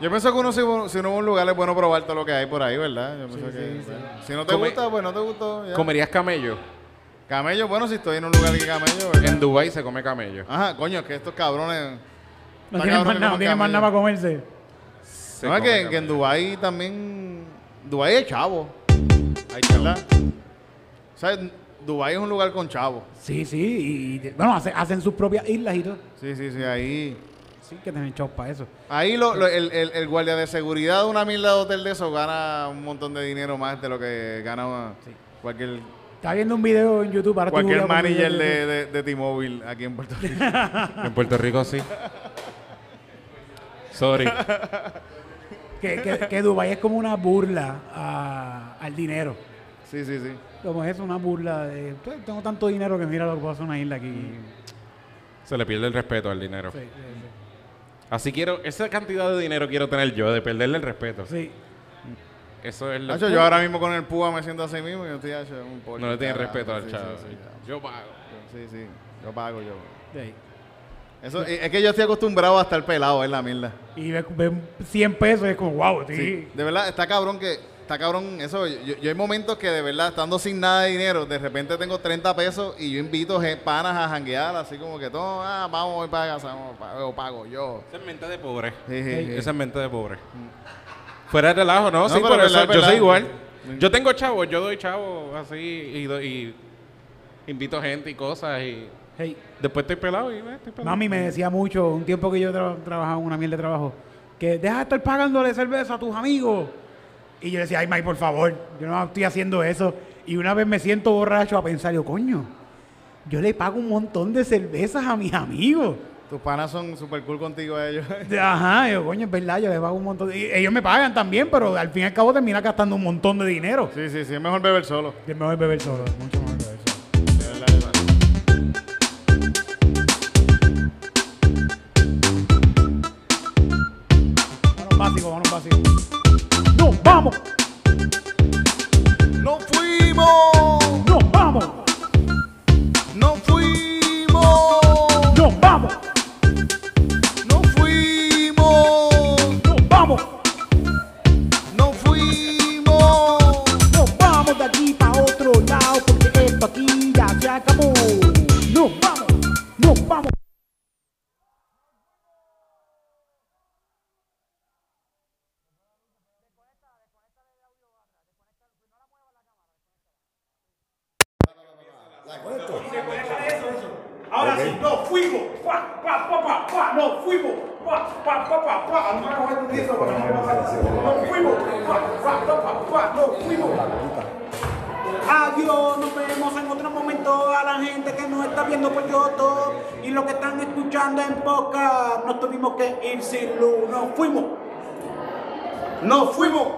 Yo pienso que uno si, si uno va a un lugar es bueno probar todo lo que hay por ahí, ¿verdad? Yo pienso que, bueno, Si no te Come- gusta, pues no te gustó. ya. ¿Comerías camello? Camello, bueno, si estoy en un lugar que camello, ¿verdad? En Dubai se come camello. Ajá, coño, que estos cabrones... No Está tiene cabrón más que nada, no coman tiene más camello. nada para comerse. Se no, es come que, camello. que en Dubái también... Dubái es chavo, Ay, chavo. ¿verdad? O sea, Dubái es un lugar con chavo. Sí, sí, y, y- bueno, hacen, hacen sus propias islas y todo. Sí, sí, sí, ahí... Sí, que tienen chavos para eso. Ahí lo, lo- el, el- el guardia de seguridad de una mierda de hotel de eso gana un montón de dinero más de lo que gana cualquier, Estaba viendo un video en YouTube. Ahora cualquier manager en de, de, de T-Mobile aquí en Puerto Rico. [laughs] En Puerto Rico sí. Sorry. [laughs] Que, que, que Dubái es como una burla a- al dinero. Sí, sí, sí. Como es una burla de... "Pues, Tengo tanto dinero que mira lo que puedo hacer una isla aquí. Se le pierde el respeto al dinero. Sí, sí, Así quiero, esa cantidad de dinero quiero tener yo, de perderle el respeto. sí. Eso es lo Hacho, yo ahora mismo con el púa me siento así mismo y yo estoy hecho un pollo. No le tienes carajo. respeto al Sí, chavo. Sí, sí, ya. Yo pago. sí, sí. Yo pago, yo. Eso, es que yo estoy acostumbrado a estar pelado, es la mierda. Y ve, ve 100 pesos y es como, wow. Sí, de verdad, está cabrón que. Está cabrón eso. Yo, yo hay momentos que de verdad, estando sin nada de dinero, de repente tengo 30 pesos y yo invito panas a janguear, así como que todo, ah, vamos, voy para casa, yo pago yo. Esa es mente de pobre. Sí, sí, sí. Esa es mente de pobre. Fuera de relajo, ¿no? No, sí, pero por eso yo soy igual. Sí. Yo tengo chavos, yo doy chavos así y, doy- y invito gente y cosas y Hey, después estoy pelado y eh, estoy pelado. Mami me decía mucho, un tiempo que yo tra- trabajaba en una mierda de trabajo, que deja de estar pagándole cerveza a tus amigos. Y yo decía, ay, Mike, por favor, yo no estoy haciendo eso. Y una vez me siento borracho a pensar, yo, coño, yo le pago un montón de cervezas a mis amigos. Tus panas son super cool contigo ellos. [laughs] Ajá, yo, coño, es verdad, yo les pago un montón. de- y ellos me pagan también, pero al fin y al cabo termina gastando un montón de dinero. sí, sí, sí, es mejor beber solo. Es mejor beber solo, mucho vamos! Que ir sin luz, nos fuimos. Nos fuimos.